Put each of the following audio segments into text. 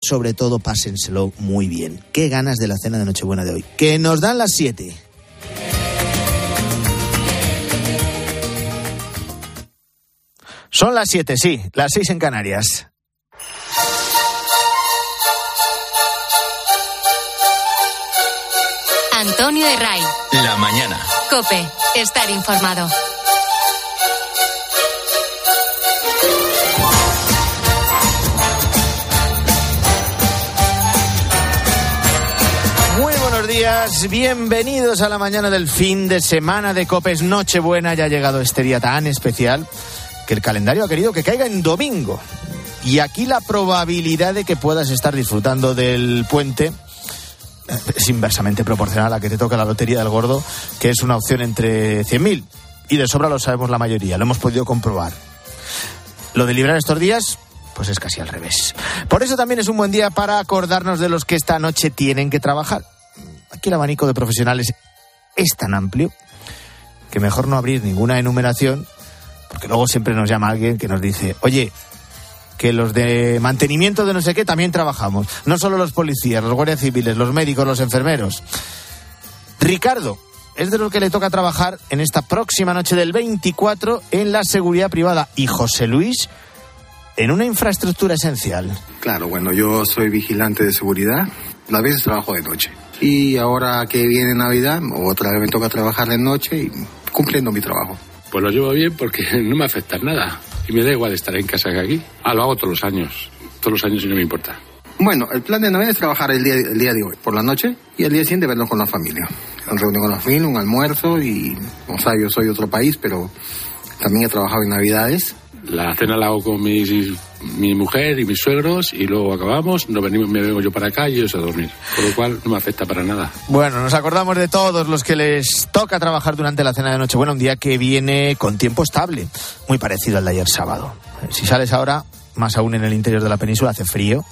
sobre todo pásenselo muy bien. Qué ganas de la cena de Nochebuena de hoy. Que nos dan las 7. Son las 7, sí, las 6 en Canarias. Antonio de Ray. La mañana. Cope, estar informado. Días, bienvenidos a la mañana del fin de semana de Copes Nochebuena. Ya ha llegado este día tan especial que el calendario ha querido que caiga en domingo. Y aquí la probabilidad de que puedas estar disfrutando del puente es inversamente proporcional a que te toca la lotería del gordo, que es una opción entre 100.000. Y de sobra lo sabemos la mayoría, lo hemos podido comprobar. Lo de librar estos días, pues es casi al revés. Por eso también es un buen día para acordarnos de los que esta noche tienen que trabajar. Aquí el abanico de profesionales es tan amplio que mejor no abrir ninguna enumeración, porque luego siempre nos llama alguien que nos dice, oye, que los de mantenimiento de no sé qué también trabajamos. No solo los policías, los guardias civiles, los médicos, los enfermeros. Ricardo es de los que le toca trabajar en esta próxima noche del 24 en la seguridad privada. Y José Luis en una infraestructura esencial. Claro, bueno, yo soy vigilante de seguridad, a veces trabajo de noche. Y ahora que viene Navidad, otra vez me toca trabajar de noche y cumpliendo mi trabajo. Pues lo llevo bien porque no me afecta nada. Y me da igual estar en casa que aquí. Ah, lo hago todos los años. Todos los años y no me importa. Bueno, el plan de Navidad es trabajar el día, el día de hoy, por la noche, y el día siguiente vernos con la familia. Un reunión con la familia, un almuerzo y, o sea, yo soy de otro país, pero también he trabajado en Navidades. La cena la hago con mi mujer y mis suegros y luego acabamos, nos venimos, me vengo yo para acá y ellos a dormir. Por lo cual no me afecta para nada. Bueno, nos acordamos de todos los que les toca trabajar durante la cena de Nochebuena, un día que viene con tiempo estable, muy parecido al de ayer sábado. Si sales ahora, más aún en el interior de la península, hace frío.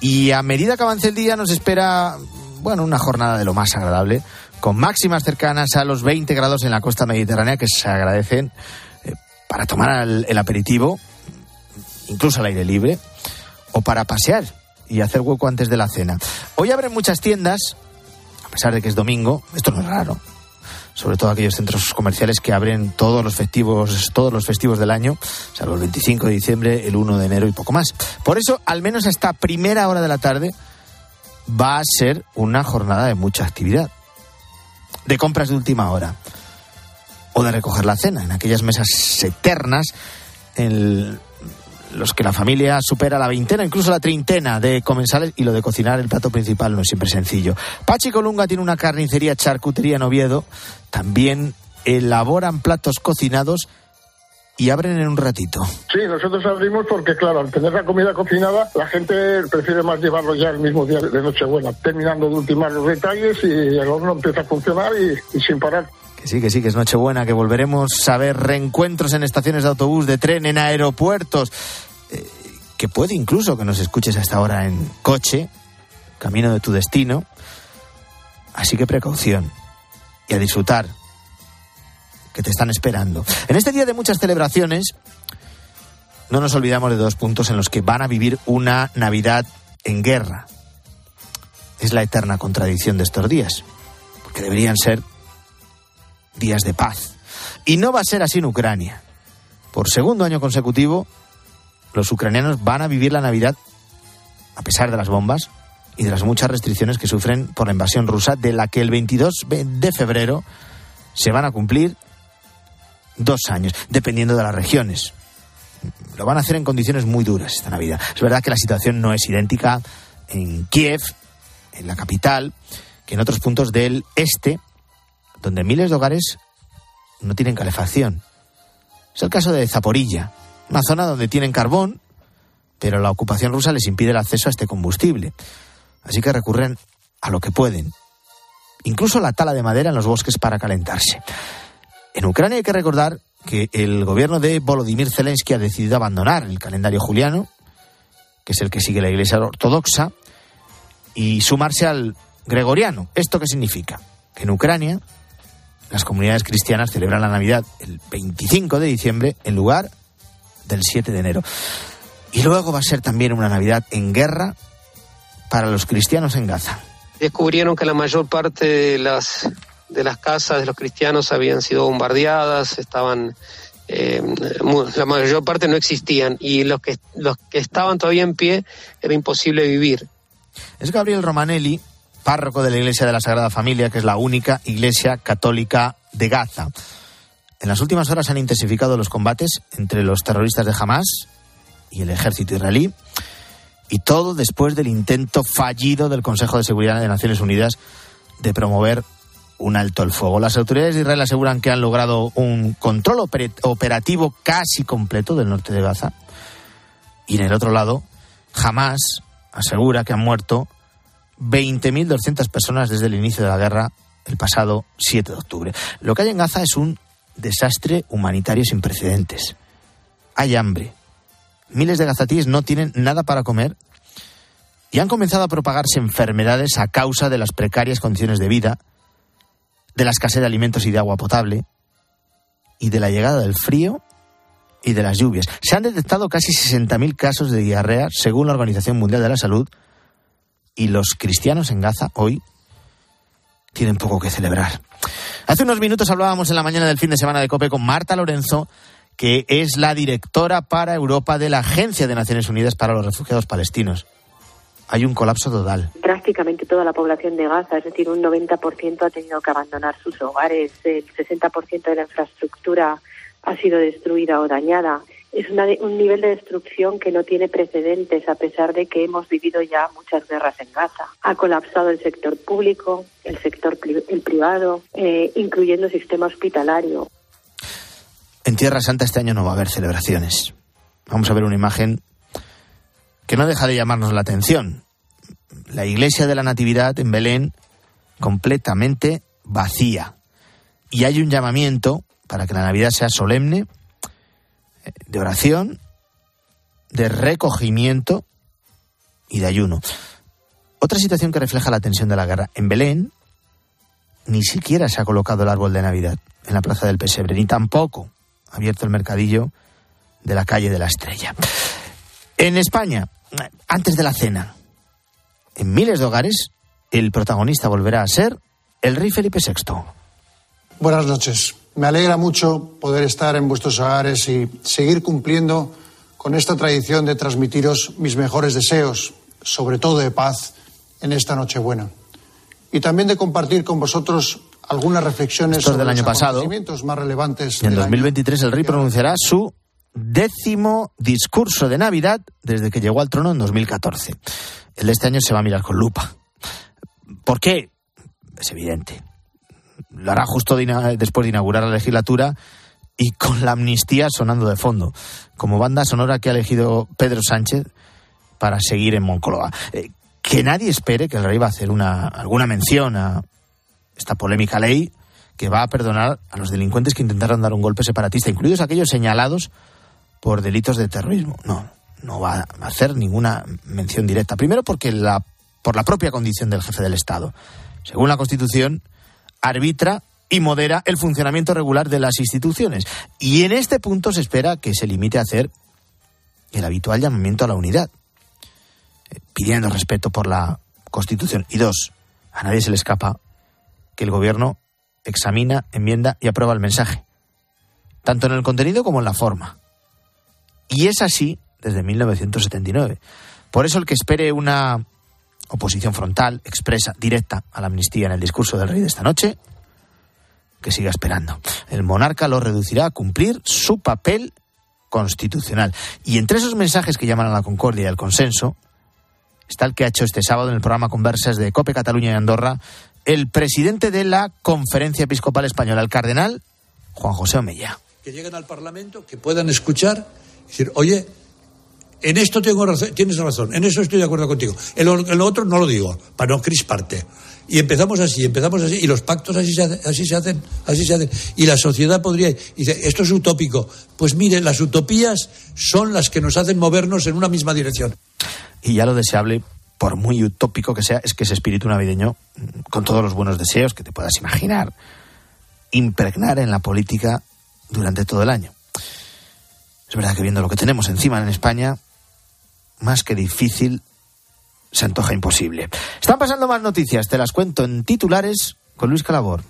Y a medida que avance el día nos espera, bueno, una jornada de lo más agradable, con máximas cercanas a los 20 grados en la costa mediterránea que se agradecen para tomar el, el aperitivo, incluso al aire libre, o para pasear y hacer hueco antes de la cena. Hoy abren muchas tiendas, a pesar de que es domingo, esto no es raro, sobre todo aquellos centros comerciales que abren todos los festivos, todos los festivos del año, salvo el 25 de diciembre, el 1 de enero y poco más. Por eso, al menos hasta primera hora de la tarde, va a ser una jornada de mucha actividad. De compras de última hora. O de recoger la cena, en aquellas mesas eternas en los que la familia supera la veintena, incluso la treintena de comensales y lo de cocinar el plato principal no es siempre sencillo. Pachi Colunga tiene una carnicería charcutería en Oviedo, también elaboran platos cocinados y abren en un ratito. Sí, nosotros abrimos porque, claro, al tener la comida cocinada, la gente prefiere más llevarlo ya el mismo día de Nochebuena, terminando de ultimar los detalles y el horno empieza a funcionar y, y sin parar. Sí, que sí, que es Nochebuena, que volveremos a ver reencuentros en estaciones de autobús, de tren, en aeropuertos. Eh, que puede incluso que nos escuches hasta ahora en coche, camino de tu destino. Así que precaución y a disfrutar, que te están esperando. En este día de muchas celebraciones, no nos olvidamos de dos puntos en los que van a vivir una Navidad en guerra. Es la eterna contradicción de estos días, porque deberían ser días de paz. Y no va a ser así en Ucrania. Por segundo año consecutivo, los ucranianos van a vivir la Navidad, a pesar de las bombas y de las muchas restricciones que sufren por la invasión rusa, de la que el 22 de febrero se van a cumplir dos años, dependiendo de las regiones. Lo van a hacer en condiciones muy duras esta Navidad. Es verdad que la situación no es idéntica en Kiev, en la capital, que en otros puntos del este, donde miles de hogares no tienen calefacción. Es el caso de Zaporilla, una zona donde tienen carbón, pero la ocupación rusa les impide el acceso a este combustible. Así que recurren a lo que pueden, incluso la tala de madera en los bosques para calentarse. En Ucrania hay que recordar que el gobierno de Volodymyr Zelensky ha decidido abandonar el calendario juliano, que es el que sigue la Iglesia Ortodoxa, y sumarse al gregoriano. ¿Esto qué significa? Que en Ucrania las comunidades cristianas celebran la Navidad el 25 de diciembre en lugar del 7 de enero. Y luego va a ser también una Navidad en guerra para los cristianos en Gaza. Descubrieron que la mayor parte de las, de las casas de los cristianos habían sido bombardeadas, estaban eh, la mayor parte no existían y los que, los que estaban todavía en pie era imposible vivir. Es Gabriel Romanelli, párroco de la Iglesia de la Sagrada Familia, que es la única iglesia católica de Gaza. En las últimas horas han intensificado los combates entre los terroristas de Hamas y el ejército israelí, y todo después del intento fallido del Consejo de Seguridad de Naciones Unidas de promover un alto el fuego. Las autoridades de Israel aseguran que han logrado un control operativo casi completo del norte de Gaza. Y en el otro lado, Hamas asegura que han muerto 20.200 personas desde el inicio de la guerra el pasado 7 de octubre. Lo que hay en Gaza es un desastre humanitario sin precedentes. Hay hambre. Miles de gazatíes no tienen nada para comer y han comenzado a propagarse enfermedades a causa de las precarias condiciones de vida, de la escasez de alimentos y de agua potable, y de la llegada del frío y de las lluvias. Se han detectado casi 60.000 casos de diarrea según la Organización Mundial de la Salud y los cristianos en Gaza hoy tienen poco que celebrar. Hace unos minutos hablábamos en la mañana del fin de semana de COPE con Marta Lorenzo, que es la directora para Europa de la Agencia de Naciones Unidas para los Refugiados Palestinos. Hay un colapso total. Prácticamente toda la población de Gaza, es decir, un 90% ha tenido que abandonar sus hogares, el 60% de la infraestructura ha sido destruida o dañada. Es un nivel de destrucción que no tiene precedentes, a pesar de que hemos vivido ya muchas guerras en Gaza. Ha colapsado el sector público, el sector el privado, eh, incluyendo el sistema hospitalario. En Tierra Santa este año no va a haber celebraciones. Vamos a ver una imagen que no deja de llamarnos la atención. La iglesia de la Natividad en Belén completamente vacía. Y hay un llamamiento para que la Navidad sea solemne, de oración, de recogimiento y de ayuno. Otra situación que refleja la tensión de la guerra. En Belén ni siquiera se ha colocado el árbol de Navidad en la plaza del Pesebre, ni tampoco ha abierto el mercadillo de la calle de la Estrella. En España, antes de la cena, en miles de hogares, el protagonista volverá a ser el rey Felipe VI. Buenas noches. Me alegra mucho poder estar en vuestros hogares y seguir cumpliendo con esta tradición de transmitiros mis mejores deseos, sobre todo de paz, en esta Nochebuena. Y también de compartir con vosotros algunas reflexiones sobre del año los pasado, más relevantes. Y en 2023 el rey pronunciará su décimo discurso de Navidad desde que llegó al trono en 2014. El de este año se va a mirar con lupa. ¿Por qué? Es evidente lo hará justo después de inaugurar la legislatura y con la amnistía sonando de fondo, como banda sonora que ha elegido Pedro Sánchez para seguir en Moncloa. Eh, que nadie espere que el rey va a hacer una, alguna mención a esta polémica ley que va a perdonar a los delincuentes que intentaron dar un golpe separatista, incluidos aquellos señalados por delitos de terrorismo. No, no va a hacer ninguna mención directa. Primero porque la, por la propia condición del jefe del Estado. Según la Constitución, arbitra y modera el funcionamiento regular de las instituciones. Y en este punto se espera que se limite a hacer el habitual llamamiento a la unidad, eh, pidiendo respeto por la Constitución. Y dos, a nadie se le escapa que el Gobierno examina, enmienda y aprueba el mensaje, tanto en el contenido como en la forma. Y es así desde 1979. Por eso el que espere una oposición frontal, expresa, directa a la amnistía en el discurso del rey de esta noche, que siga esperando. El monarca lo reducirá a cumplir su papel constitucional. Y entre esos mensajes que llaman a la concordia y al consenso, está el que ha hecho este sábado en el programa Conversas de Cope Cataluña y Andorra el presidente de la Conferencia Episcopal Española, el cardenal Juan José Omeya. Que lleguen al Parlamento, que puedan escuchar, decir, oye, en esto tengo razón, tienes razón, en eso estoy de acuerdo contigo. En lo, otro no lo digo, para no crisparte. Y empezamos así, empezamos así, y los pactos así se, hacen, así se hacen, así se hacen. Y la sociedad podría, dice, esto es utópico. Pues mire, las utopías son las que nos hacen movernos en una misma dirección. Y ya lo deseable, por muy utópico que sea, es que ese espíritu navideño, con todos los buenos deseos que te puedas imaginar, impregnar en la política durante todo el año. Es verdad que viendo lo que tenemos encima en España, más que difícil, se antoja imposible. Están pasando más noticias, te las cuento en titulares con Luis Calabor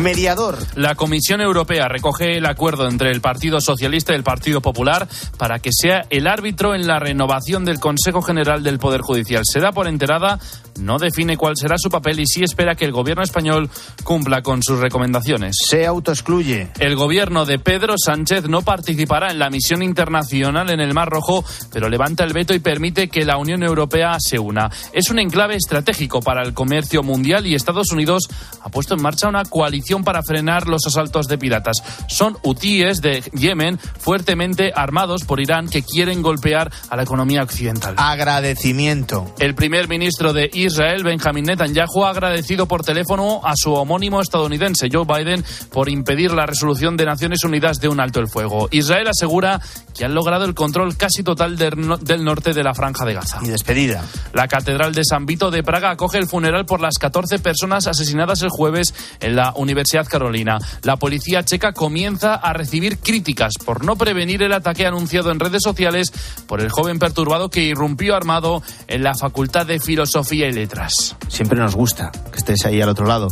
mediador. La Comisión Europea recoge el acuerdo entre el Partido Socialista y el Partido Popular para que sea el árbitro en la renovación del Consejo General del Poder Judicial. Se da por enterada, no define cuál será su papel y sí espera que el gobierno español cumpla con sus recomendaciones. Se autoexcluye. El gobierno de Pedro Sánchez no participará en la misión internacional en el Mar Rojo, pero levanta el veto y permite que la Unión Europea se una. Es un enclave estratégico para el comercio mundial y Estados Unidos ha puesto en marcha una coalición para frenar los asaltos de piratas. Son hutíes de Yemen fuertemente armados por Irán que quieren golpear a la economía occidental. Agradecimiento. El primer ministro de Israel, Benjamin Netanyahu, ha agradecido por teléfono a su homónimo estadounidense, Joe Biden, por impedir la resolución de Naciones Unidas de un alto el fuego. Israel asegura que han logrado el control casi total del norte de la franja de Gaza. Y despedida. La Catedral de San Vito de Praga acoge el funeral por las 14 personas asesinadas el jueves en la Universidad Universidad Carolina. La policía checa comienza a recibir críticas por no prevenir el ataque anunciado en redes sociales por el joven perturbado que irrumpió armado en la Facultad de Filosofía Letras. Siempre nos gusta que estés ahí al otro lado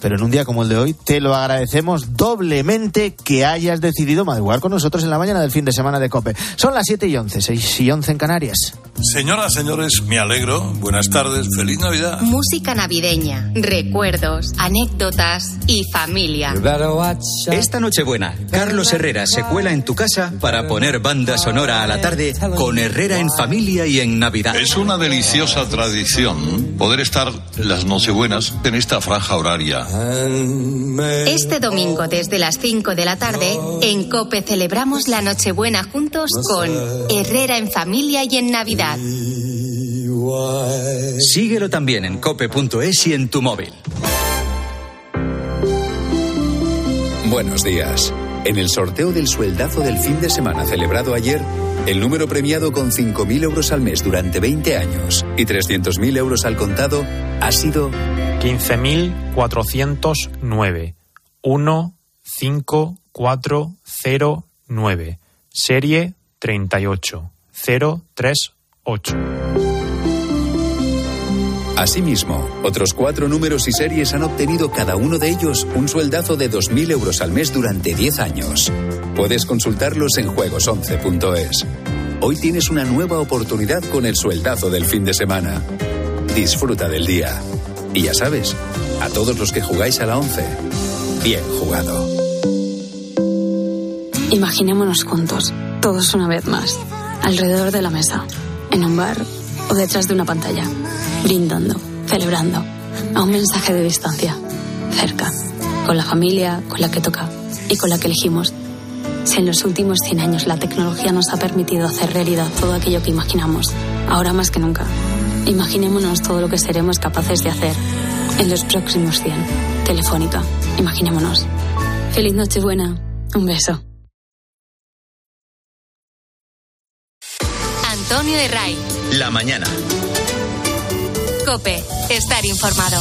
pero en un día como el de hoy te lo agradecemos doblemente que hayas decidido madrugar con nosotros en la mañana del fin de semana de COPE. Son las 7 y 11, 6 y 11 en Canarias. Señoras, señores, me alegro. Buenas tardes, feliz Navidad. Música navideña, recuerdos, anécdotas y familia. Esta Nochebuena, Carlos Herrera se cuela en tu casa para poner banda sonora a la tarde con Herrera en familia y en Navidad. Es una deliciosa tradición poder estar las Nochebuenas en esta franja horaria. Este domingo desde las 5 de la tarde, en Cope celebramos la Nochebuena juntos con Herrera en familia y en Navidad. Síguelo también en cope.es y en tu móvil. Buenos días. En el sorteo del sueldazo del fin de semana celebrado ayer, el número premiado con 5.000 euros al mes durante 20 años y 300.000 euros al contado ha sido 15.409. 15409. Serie 38038. Asimismo, otros cuatro números y series han obtenido cada uno de ellos un sueldazo de 2.000 euros al mes durante 10 años. Puedes consultarlos en juegos11.es. Hoy tienes una nueva oportunidad con el sueldazo del fin de semana. Disfruta del día. Y ya sabes, a todos los que jugáis a la 11, bien jugado. Imaginémonos juntos, todos una vez más, alrededor de la mesa, en un bar o detrás de una pantalla, brindando, celebrando, a un mensaje de distancia, cerca, con la familia, con la que toca y con la que elegimos. Si en los últimos 100 años la tecnología nos ha permitido hacer realidad todo aquello que imaginamos, ahora más que nunca, imaginémonos todo lo que seremos capaces de hacer en los próximos 100. Telefónica, imaginémonos. Feliz Nochebuena. Un beso. Antonio de Ray. La mañana. Cope, estar informado.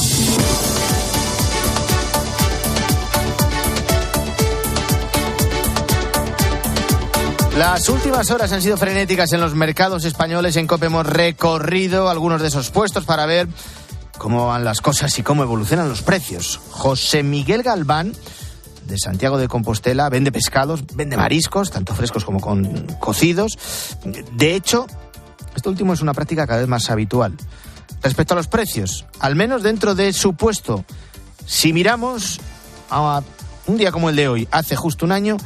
Las últimas horas han sido frenéticas en los mercados españoles. En COPE hemos recorrido algunos de esos puestos para ver cómo van las cosas y cómo evolucionan los precios. José Miguel Galván, de Santiago de Compostela, vende pescados, vende mariscos, tanto frescos como con cocidos. De hecho, esto último es una práctica cada vez más habitual. Respecto a los precios, al menos dentro de su puesto, si miramos a un día como el de hoy, hace justo un año,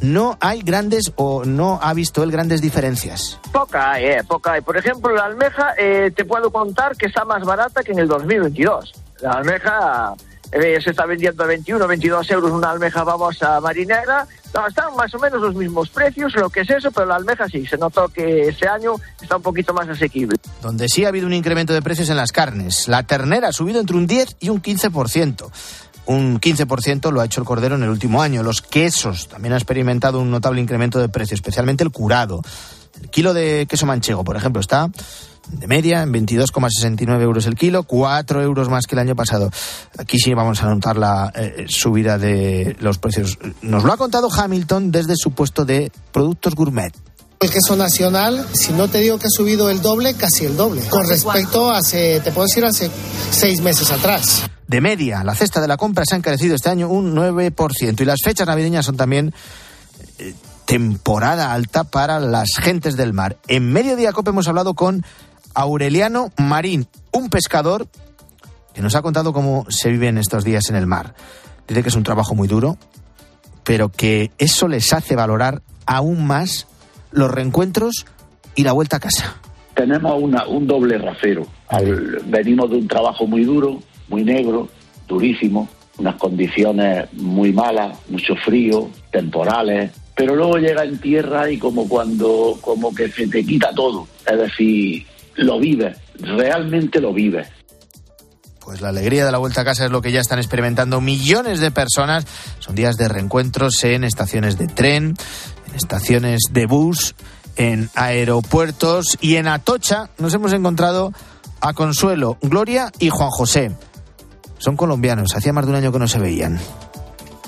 no hay grandes o no ha visto él grandes diferencias. Poca hay, eh, poca hay. Por ejemplo, la almeja eh, te puedo contar que está más barata que en el 2022. La almeja eh, se está vendiendo a 21, 22 euros una almeja babosa marinera. Están más o menos los mismos precios, lo que es eso, pero la almeja sí, se notó que este año está un poquito más asequible. Donde sí ha habido un incremento de precios en las carnes. La ternera ha subido entre un 10 y un 15%. Un 15% lo ha hecho el cordero en el último año. Los quesos también han experimentado un notable incremento de precio, especialmente el curado. El kilo de queso manchego, por ejemplo, está de media en 22,69 euros el kilo, 4 euros más que el año pasado. Aquí sí vamos a notar la eh, subida de los precios. Nos lo ha contado Hamilton desde su puesto de productos gourmet. El queso nacional, si no te digo que ha subido el doble, casi el doble, con respecto a hace, te puedo decir, hace seis meses atrás. De media, la cesta de la compra se ha encarecido este año un 9% y las fechas navideñas son también eh, temporada alta para las gentes del mar. En Mediodía Cope hemos hablado con Aureliano Marín, un pescador que nos ha contado cómo se vive en estos días en el mar. Dice que es un trabajo muy duro, pero que eso les hace valorar aún más los reencuentros y la vuelta a casa. Tenemos una, un doble rasero. Al- venimos de un trabajo muy duro, muy negro, durísimo, unas condiciones muy malas, mucho frío, temporales, pero luego llega en tierra y como cuando, como que se te quita todo. Es decir, lo vives, realmente lo vives. Pues la alegría de la vuelta a casa es lo que ya están experimentando millones de personas. Son días de reencuentros en estaciones de tren, en estaciones de bus, en aeropuertos y en Atocha nos hemos encontrado a Consuelo, Gloria y Juan José. Son colombianos, hacía más de un año que no se veían.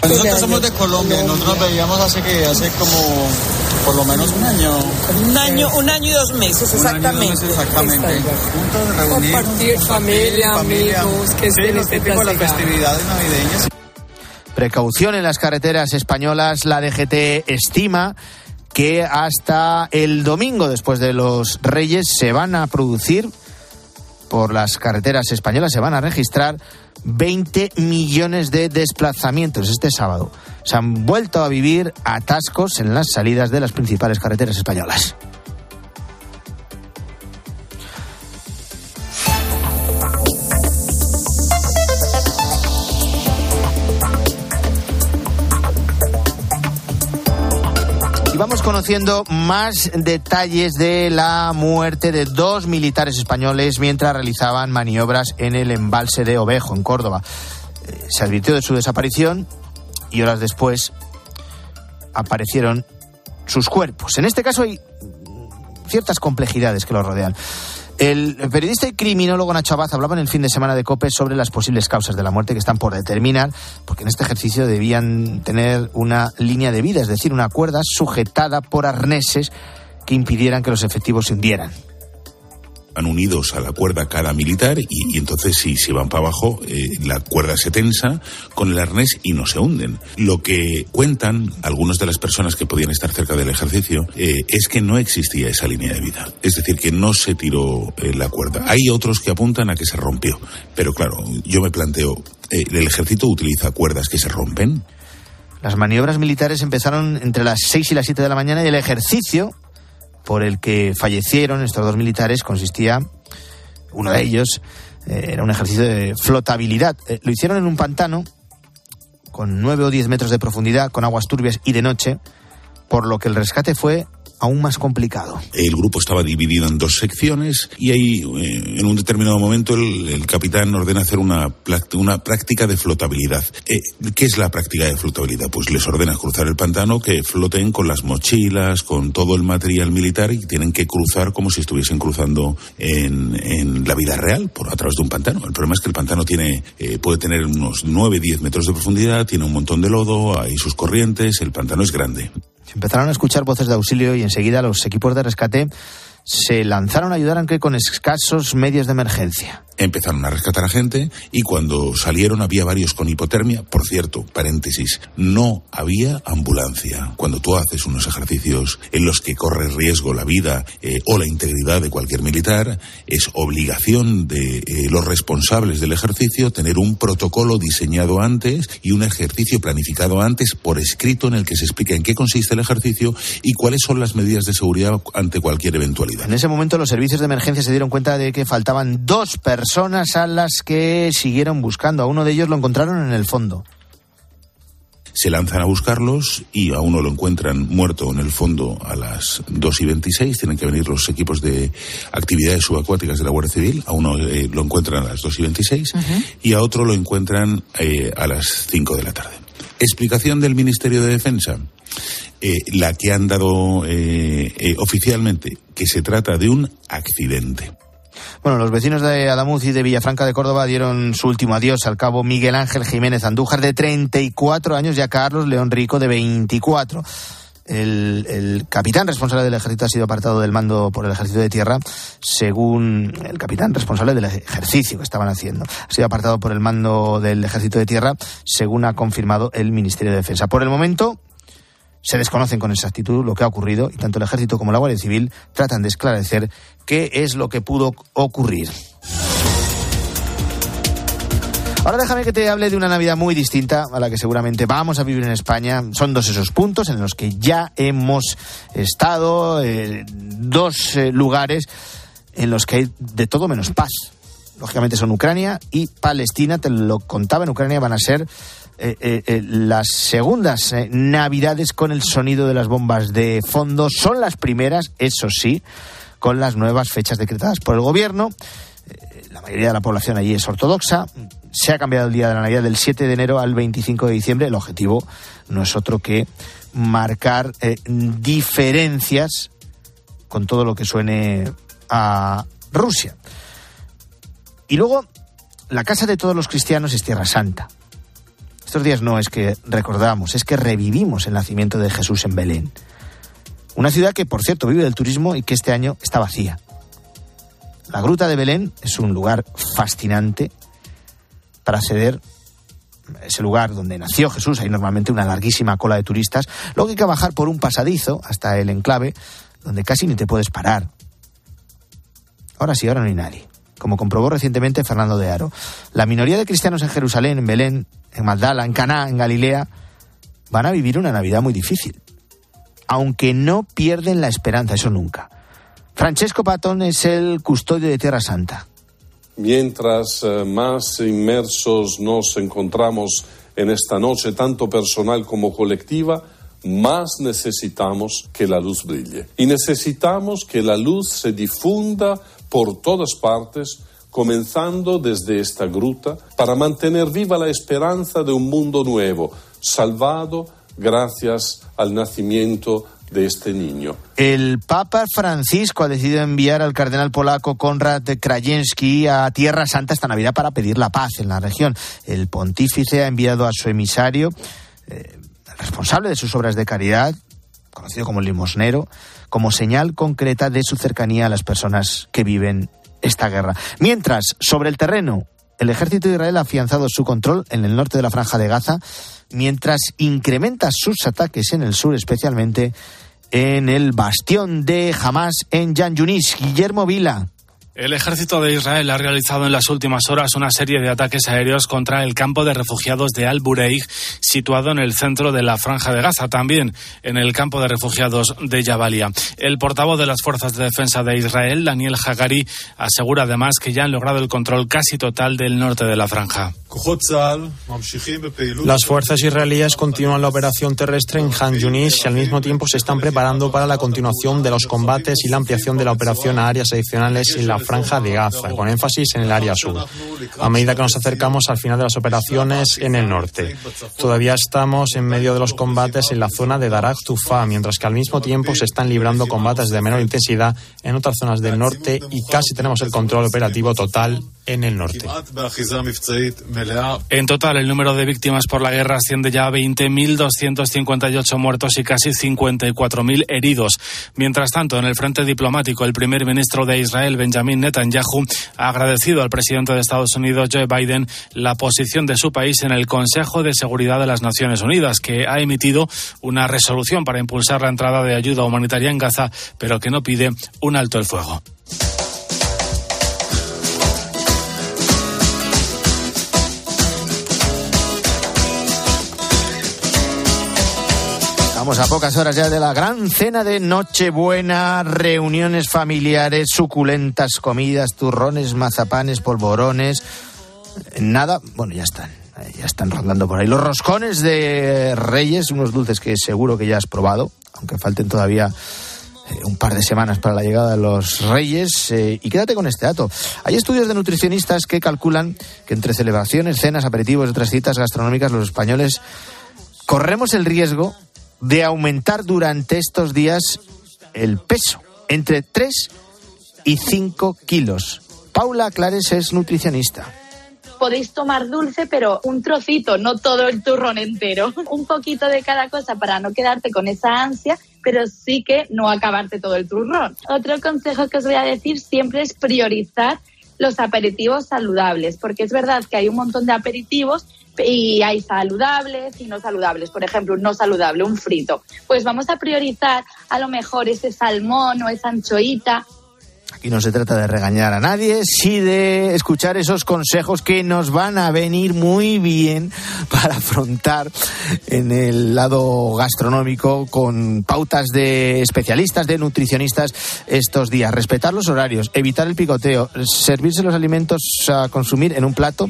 Nosotros somos de Colombia, nosotros veíamos hace que hace como por lo menos un año. Un año, un año y dos meses, Un año y dos exactamente. meses, exactamente. Juntos, reunidos, Compartir familia, amigos, que sí, estén este de las festividades navideñas. Precaución en las carreteras españolas. La DGT estima que hasta el domingo, después de los Reyes, se van a producir por las carreteras españolas, se van a registrar 20 millones de desplazamientos este sábado. Se han vuelto a vivir atascos en las salidas de las principales carreteras españolas. Y vamos conociendo más detalles de la muerte de dos militares españoles mientras realizaban maniobras en el embalse de Ovejo, en Córdoba. Eh, Se advirtió de su desaparición y horas después aparecieron sus cuerpos. En este caso hay ciertas complejidades que lo rodean. El periodista y criminólogo Nacho Abad hablaba en el fin de semana de COPE sobre las posibles causas de la muerte que están por determinar, porque en este ejercicio debían tener una línea de vida, es decir, una cuerda sujetada por arneses que impidieran que los efectivos se hundieran. Van unidos a la cuerda cada militar y, entonces si se van para abajo eh, la cuerda se tensa con el arnés y no se hunden. Lo que cuentan algunas de las personas que podían estar cerca del ejercicio eh, es que no existía esa línea de vida, es decir, que no se tiró eh, la cuerda. Hay otros que apuntan a que se rompió, pero claro, yo me planteo, ¿el ejército utiliza cuerdas que se rompen? Las maniobras militares empezaron entre las 6 y las 7 de la mañana y el ejercicio por el que fallecieron estos dos militares consistía, uno de ellos, eh, era un ejercicio de flotabilidad. Eh, lo hicieron en un pantano con 9 o 10 metros de profundidad, con aguas turbias y de noche, por lo que el rescate fue aún más complicado. El grupo estaba dividido en dos secciones y ahí, eh, en un determinado momento, el, el capitán ordena hacer una, una práctica de flotabilidad. Eh, ¿Qué es la práctica de flotabilidad? Pues les ordena cruzar el pantano, que floten con las mochilas, con todo el material militar y tienen que cruzar como si estuviesen cruzando en, en la vida real, por a través de un pantano. El problema es que el pantano tiene, eh, puede tener unos 9-10 metros de profundidad, tiene un montón de lodo, hay sus corrientes, el pantano es grande. Se empezaron a escuchar voces de auxilio y enseguida los equipos de rescate se lanzaron a ayudar aunque con escasos medios de emergencia. Empezaron a rescatar a gente y cuando salieron había varios con hipotermia. Por cierto, paréntesis, no había ambulancia. Cuando tú haces unos ejercicios en los que corre riesgo la vida eh, o la integridad de cualquier militar, es obligación de eh, los responsables del ejercicio tener un protocolo diseñado antes y un ejercicio planificado antes por escrito en el que se explica en qué consiste el ejercicio y cuáles son las medidas de seguridad ante cualquier eventualidad. En ese momento los servicios de emergencia se dieron cuenta de que faltaban dos personas a las que siguieron buscando. A uno de ellos lo encontraron en el fondo. se lanzan a buscarlos y a uno lo encuentran muerto en el fondo a las 2 y 26. Tienen que venir los equipos de actividades subacuáticas de la Guardia Civil. A uno eh, lo encuentran a las 2 y 26 y a otro lo encuentran eh, a las 5 de la tarde. Explicación del Ministerio de Defensa. Eh, la que han dado eh, eh, oficialmente, que se trata de un accidente. Bueno, los vecinos de Adamuz y de Villafranca de Córdoba dieron su último adiós al cabo Miguel Ángel Jiménez Andújar, de 34 años, y a Carlos León Rico, de 24. El, el, capitán responsable del ejército ha sido apartado del mando por el ejército de tierra, según el capitán responsable del ejercicio que estaban haciendo. Ha sido apartado por el mando del ejército de tierra, según ha confirmado el Ministerio de Defensa. Por el momento, se desconocen con exactitud lo que ha ocurrido y tanto el ejército como la Guardia Civil tratan de esclarecer qué es lo que pudo ocurrir. Ahora déjame que te hable de una Navidad muy distinta a la que seguramente vamos a vivir en España. Son dos esos puntos en los que ya hemos estado, eh, dos eh, lugares en los que hay de todo menos paz. Lógicamente son Ucrania y Palestina, te lo contaba, en Ucrania van a ser eh, las segundas navidades con el sonido de las bombas de fondo. Son las primeras, eso sí, con las nuevas fechas decretadas por el gobierno. la mayoría de la población allí es ortodoxa se ha cambiado el día de la Navidad del 7 de enero al 25 de diciembre. El objetivo no es otro que marcar eh, diferencias con todo lo que suene a Rusia. Y luego, la casa de todos los cristianos es Tierra Santa. Estos días no es que recordamos, es que revivimos el nacimiento de Jesús en Belén. Una ciudad que, por cierto, vive del turismo y que este año está vacía. La Gruta de Belén es un lugar fascinante para acceder ese lugar donde nació Jesús. Hay normalmente una larguísima cola de turistas. Luego hay que bajar por un pasadizo hasta el enclave, donde casi ni te puedes parar. Ahora sí, ahora no hay nadie. Como comprobó recientemente Fernando de Aro. La minoría de cristianos en Jerusalén, en Belén, en Magdala, en Caná, en Galilea, van a vivir una Navidad muy difícil. Aunque no pierden la esperanza, eso nunca. Francesco Patón es el custodio de Tierra Santa mientras eh, más inmersos nos encontramos en esta noche, tanto personal como colectiva, más necesitamos que la luz brille. Y necesitamos que la luz se difunda por todas partes, comenzando desde esta gruta, para mantener viva la esperanza de un mundo nuevo, salvado gracias al nacimiento de este niño. El Papa Francisco ha decidido enviar al cardenal polaco Konrad Krajewski a Tierra Santa esta Navidad para pedir la paz en la región. El pontífice ha enviado a su emisario, eh, responsable de sus obras de caridad, conocido como limosnero, como señal concreta de su cercanía a las personas que viven esta guerra. Mientras, sobre el terreno, el ejército de Israel ha afianzado su control en el norte de la franja de Gaza, mientras incrementa sus ataques en el sur, especialmente en el bastión de Hamas en Yan Yunis. Guillermo Vila. El ejército de Israel ha realizado en las últimas horas una serie de ataques aéreos contra el campo de refugiados de Al-Bureig, situado en el centro de la Franja de Gaza, también en el campo de refugiados de Jabalia. El portavoz de las Fuerzas de Defensa de Israel, Daniel Hagari, asegura además que ya han logrado el control casi total del norte de la franja. Las fuerzas israelíes continúan la operación terrestre en Han Yunis y al mismo tiempo se están preparando para la continuación de los combates y la ampliación de la operación a áreas adicionales en la franja de Gaza, con énfasis en el área sur, a medida que nos acercamos al final de las operaciones en el norte. Todavía estamos en medio de los combates en la zona de Darak Tufa, mientras que al mismo tiempo se están librando combates de menor intensidad en otras zonas del norte y casi tenemos el control operativo total en el norte. En total, el número de víctimas por la guerra asciende ya a 20.258 muertos y casi 54.000 heridos. Mientras tanto, en el frente diplomático, el primer ministro de Israel, Benjamin Netanyahu, ha agradecido al presidente de Estados Unidos, Joe Biden, la posición de su país en el Consejo de Seguridad de las Naciones Unidas, que ha emitido una resolución para impulsar la entrada de ayuda humanitaria en Gaza, pero que no pide un alto el fuego. A pocas horas ya de la gran cena de Nochebuena, reuniones familiares, suculentas comidas, turrones, mazapanes, polvorones. Nada, bueno, ya están, ya están rondando por ahí. Los roscones de Reyes, unos dulces que seguro que ya has probado, aunque falten todavía eh, un par de semanas para la llegada de los Reyes. Eh, y quédate con este dato. Hay estudios de nutricionistas que calculan que entre celebraciones, cenas, aperitivos y otras citas gastronómicas, los españoles corremos el riesgo de aumentar durante estos días el peso, entre 3 y 5 kilos. Paula Clares es nutricionista. podéis tomar dulce, pero un trocito, no todo el turrón entero. un poquito de cada cosa para no quedarte con esa ansia, pero sí que no acabarte todo el turrón. Otro consejo que os voy a decir siempre es priorizar los aperitivos saludables, porque es verdad que hay un montón de aperitivos y hay saludables y no saludables. Por ejemplo, un no saludable, un frito. Pues vamos a priorizar a lo mejor ese salmón o esa anchoita Aquí no se trata de regañar a nadie, sí de escuchar esos consejos que nos van a venir muy bien para afrontar en el lado gastronómico con pautas de especialistas, de nutricionistas estos días. Respetar los horarios, evitar el picoteo, servirse los alimentos a consumir en un plato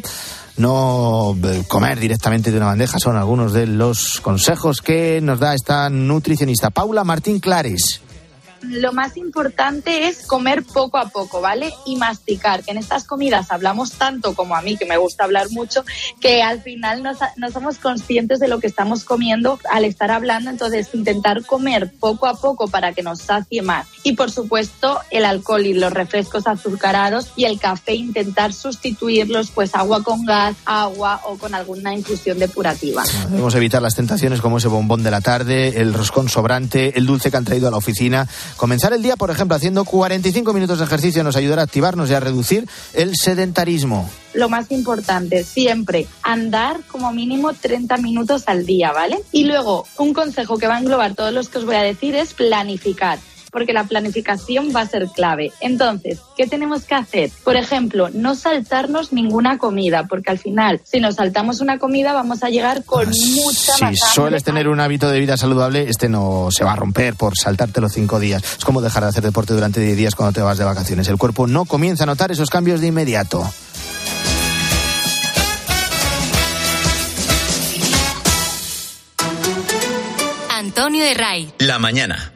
no eh, comer directamente de una bandeja son algunos de los consejos que nos da esta nutricionista. Paula Martín Clares lo más importante es comer poco a poco, ¿vale? Y masticar, que en estas comidas hablamos tanto como a mí, que me gusta hablar mucho, que al final no, no somos conscientes de lo que estamos comiendo al estar hablando, entonces intentar comer poco a poco para que nos sacie más. Y por supuesto, el alcohol y los refrescos azucarados y el café, intentar sustituirlos, pues agua con gas, agua o con alguna infusión depurativa. Debemos evitar las tentaciones como ese bombón de la tarde, el roscón sobrante, el dulce que han traído a la oficina Comenzar el día, por ejemplo, haciendo 45 minutos de ejercicio nos ayudará a activarnos y a reducir el sedentarismo. Lo más importante, siempre andar como mínimo 30 minutos al día, ¿vale? Y luego, un consejo que va a englobar todos los que os voy a decir es planificar porque la planificación va a ser clave. Entonces, ¿qué tenemos que hacer? Por ejemplo, no saltarnos ninguna comida, porque al final, si nos saltamos una comida, vamos a llegar con mucha Si sueles tener un hábito de vida saludable, este no se va a romper por saltarte los cinco días. Es como dejar de hacer deporte durante 10 días cuando te vas de vacaciones. El cuerpo no comienza a notar esos cambios de inmediato. Antonio de Ray. La mañana.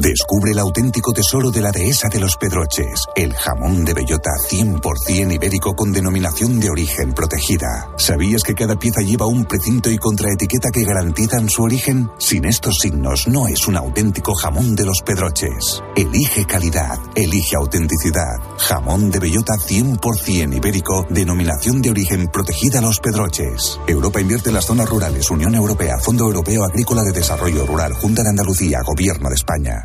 Descubre el auténtico tesoro de la dehesa de los Pedroches, el jamón de bellota 100% ibérico con denominación de origen protegida. ¿Sabías que cada pieza lleva un precinto y contraetiqueta que garantizan su origen? Sin estos signos no es un auténtico jamón de los Pedroches. Elige calidad, elige autenticidad. Jamón de bellota 100% ibérico, denominación de origen protegida Los Pedroches. Europa invierte en las zonas rurales, Unión Europea, Fondo Europeo Agrícola de Desarrollo Rural, Junta de Andalucía, Gobierno de España.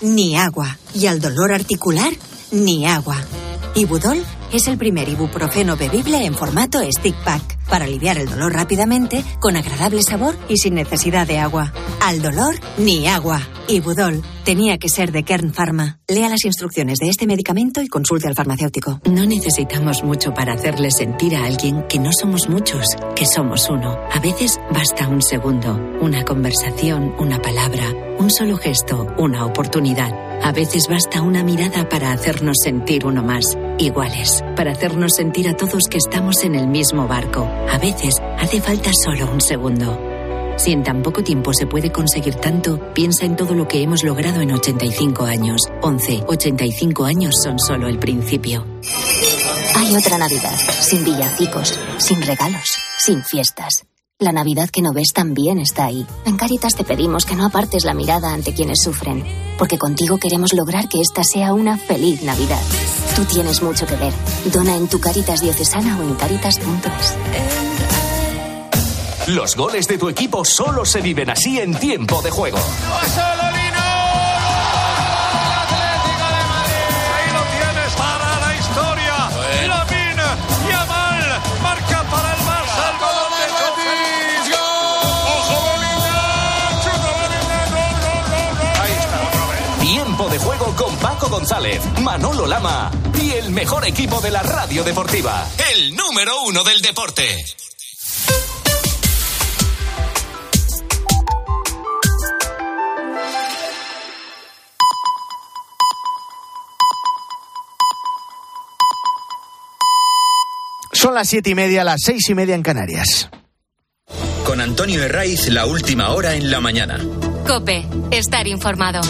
ni agua. Y al dolor articular, ni agua. Ibudol es el primer ibuprofeno bebible en formato stick pack para aliviar el dolor rápidamente, con agradable sabor y sin necesidad de agua. Al dolor, ni agua. Ibudol tenía que ser de Kern Pharma. Lea las instrucciones de este medicamento y consulte al farmacéutico. No necesitamos mucho para hacerle sentir a alguien que no somos muchos, que somos uno. A veces basta un segundo, una conversación, una palabra, un solo gesto, una oportunidad. A veces basta una mirada para hacernos sentir uno más, iguales, para hacernos sentir a todos que estamos en el mismo barco. A veces hace falta solo un segundo. Si en tan poco tiempo se puede conseguir tanto, piensa en todo lo que hemos logrado en 85 años. 11, 85 años son solo el principio. Hay otra Navidad, sin villancicos, sin regalos, sin fiestas. La Navidad que no ves también está ahí. En Caritas te pedimos que no apartes la mirada ante quienes sufren, porque contigo queremos lograr que esta sea una feliz Navidad. Tú tienes mucho que ver. Dona en tu Caritas diocesana o en caritas.es. Los goles de tu equipo solo se viven así en tiempo de juego. Ahí lo tienes para la historia. Lamine Yamal marca para el Barça. Ojo Bellingham. Chuta Bellingham. Gol, gol, gol, gol. Ahí está otra vez. Tiempo de juego con Paco González, Manolo Lama y el mejor equipo de la radio deportiva. El número uno del deporte. Son las siete y media, las seis y media en Canarias. Con Antonio Herraiz, la última hora en la mañana. Cope, estar informado.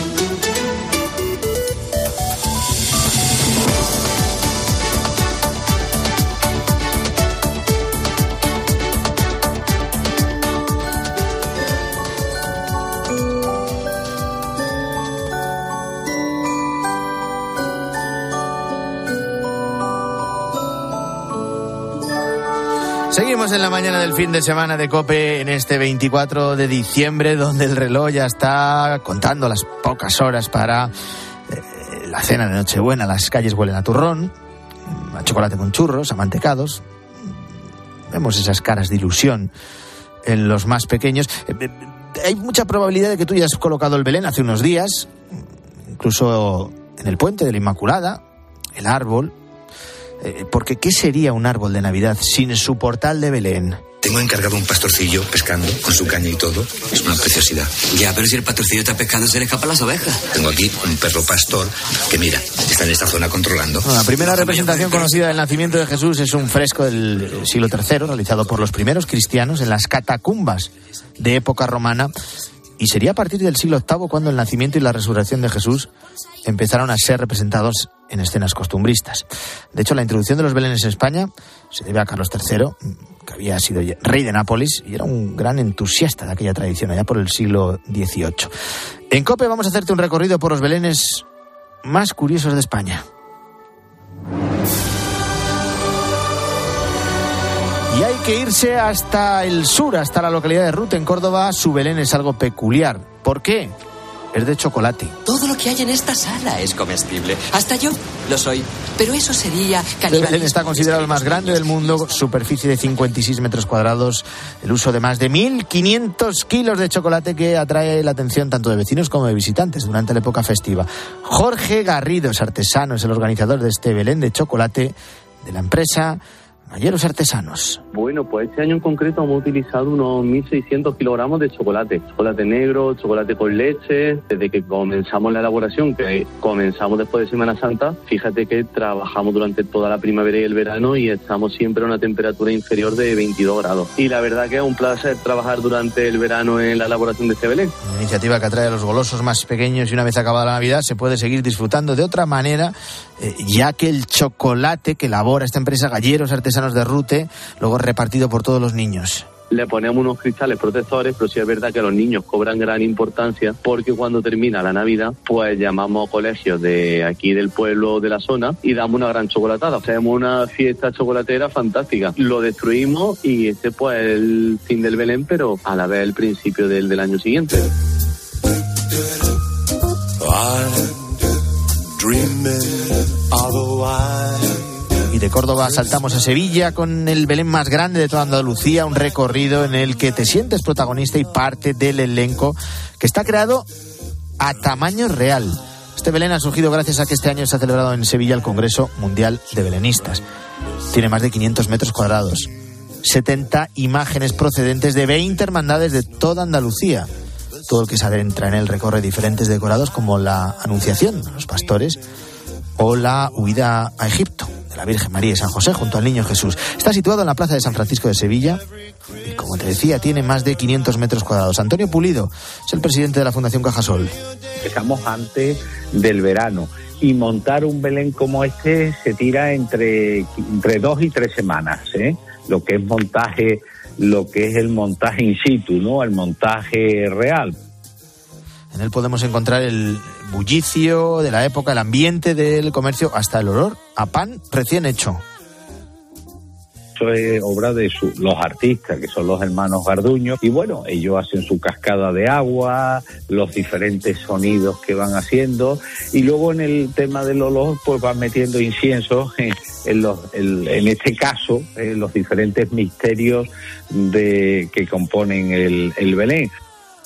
Seguimos en la mañana del fin de semana de Cope en este 24 de diciembre, donde el reloj ya está contando las pocas horas para eh, la cena de Nochebuena. Las calles huelen a turrón, a chocolate con churros, a mantecados. Vemos esas caras de ilusión en los más pequeños. Eh, eh, hay mucha probabilidad de que tú ya has colocado el Belén hace unos días, incluso en el puente de la Inmaculada, el árbol, eh, porque ¿qué sería un árbol de Navidad sin su portal de Belén? Tengo encargado un pastorcillo pescando con su caña y todo. Es una preciosidad. Ya, pero si el pastorcillo está pescando, se le escapan las ovejas. Tengo aquí un perro pastor que, mira, está en esta zona controlando. la primera representación conocida del nacimiento de Jesús es un fresco del siglo III realizado por los primeros cristianos en las catacumbas de época romana. Y sería a partir del siglo VIII cuando el nacimiento y la resurrección de Jesús empezaron a ser representados en escenas costumbristas. De hecho, la introducción de los belenes en España se debe a Carlos III, que había sido rey de Nápoles y era un gran entusiasta de aquella tradición allá por el siglo XVIII. En COPE vamos a hacerte un recorrido por los belenes más curiosos de España. Que irse hasta el sur, hasta la localidad de Rute, en Córdoba. Su Belén es algo peculiar. ¿Por qué? Es de chocolate. Todo lo que hay en esta sala es comestible. Hasta yo lo soy. Pero eso sería El Belén está considerado el más grande del mundo, superficie de 56 metros cuadrados, el uso de más de 1.500 kilos de chocolate que atrae la atención tanto de vecinos como de visitantes durante la época festiva. Jorge Garrido es artesano, es el organizador de este Belén de chocolate de la empresa Galleros artesanos. Bueno, pues este año en concreto hemos utilizado unos 1.600 kilogramos de chocolate. Chocolate negro, chocolate con leche. Desde que comenzamos la elaboración, que comenzamos después de Semana Santa, fíjate que trabajamos durante toda la primavera y el verano y estamos siempre a una temperatura inferior de 22 grados. Y la verdad que es un placer trabajar durante el verano en la elaboración de este Belén. Una iniciativa que atrae a los golosos más pequeños y una vez acabada la Navidad se puede seguir disfrutando de otra manera, eh, ya que el chocolate que elabora esta empresa Galleros Artesanos de Rute, luego repartido por todos los niños le ponemos unos cristales protectores, pero sí es verdad que los niños cobran gran importancia porque cuando termina la Navidad, pues llamamos a colegios de aquí del pueblo, de la zona, y damos una gran chocolatada. Hacemos una fiesta chocolatera fantástica. Lo destruimos y este pues es el fin del Belén, pero a la vez el principio del, del año siguiente. Y de Córdoba saltamos a Sevilla con el Belén más grande de toda Andalucía, un recorrido en el que te sientes protagonista y parte del elenco que está creado a tamaño real. Este Belén ha surgido gracias a que este año se ha celebrado en Sevilla el Congreso Mundial de Belenistas. Tiene más de 500 metros cuadrados, 70 imágenes procedentes de 20 hermandades de toda Andalucía. Todo el que se adentra en él recorre diferentes decorados como la Anunciación, los pastores, o la huida a Egipto de la Virgen María y San José junto al Niño Jesús. Está situado en la Plaza de San Francisco de Sevilla y, como te decía, tiene más de 500 metros cuadrados. Antonio Pulido es el presidente de la Fundación Cajasol. Estamos antes del verano y montar un Belén como este se tira entre, entre dos y tres semanas, ¿eh? lo que es montaje, lo que es el montaje in situ, ¿no? El montaje real. En él podemos encontrar el bullicio de la época, el ambiente del comercio, hasta el olor a pan recién hecho. Esto es obra de los artistas, que son los hermanos Garduño, y bueno, ellos hacen su cascada de agua, los diferentes sonidos que van haciendo, y luego en el tema del olor, pues van metiendo incienso en, los, en, este caso, los diferentes misterios de, que componen el, el Belén.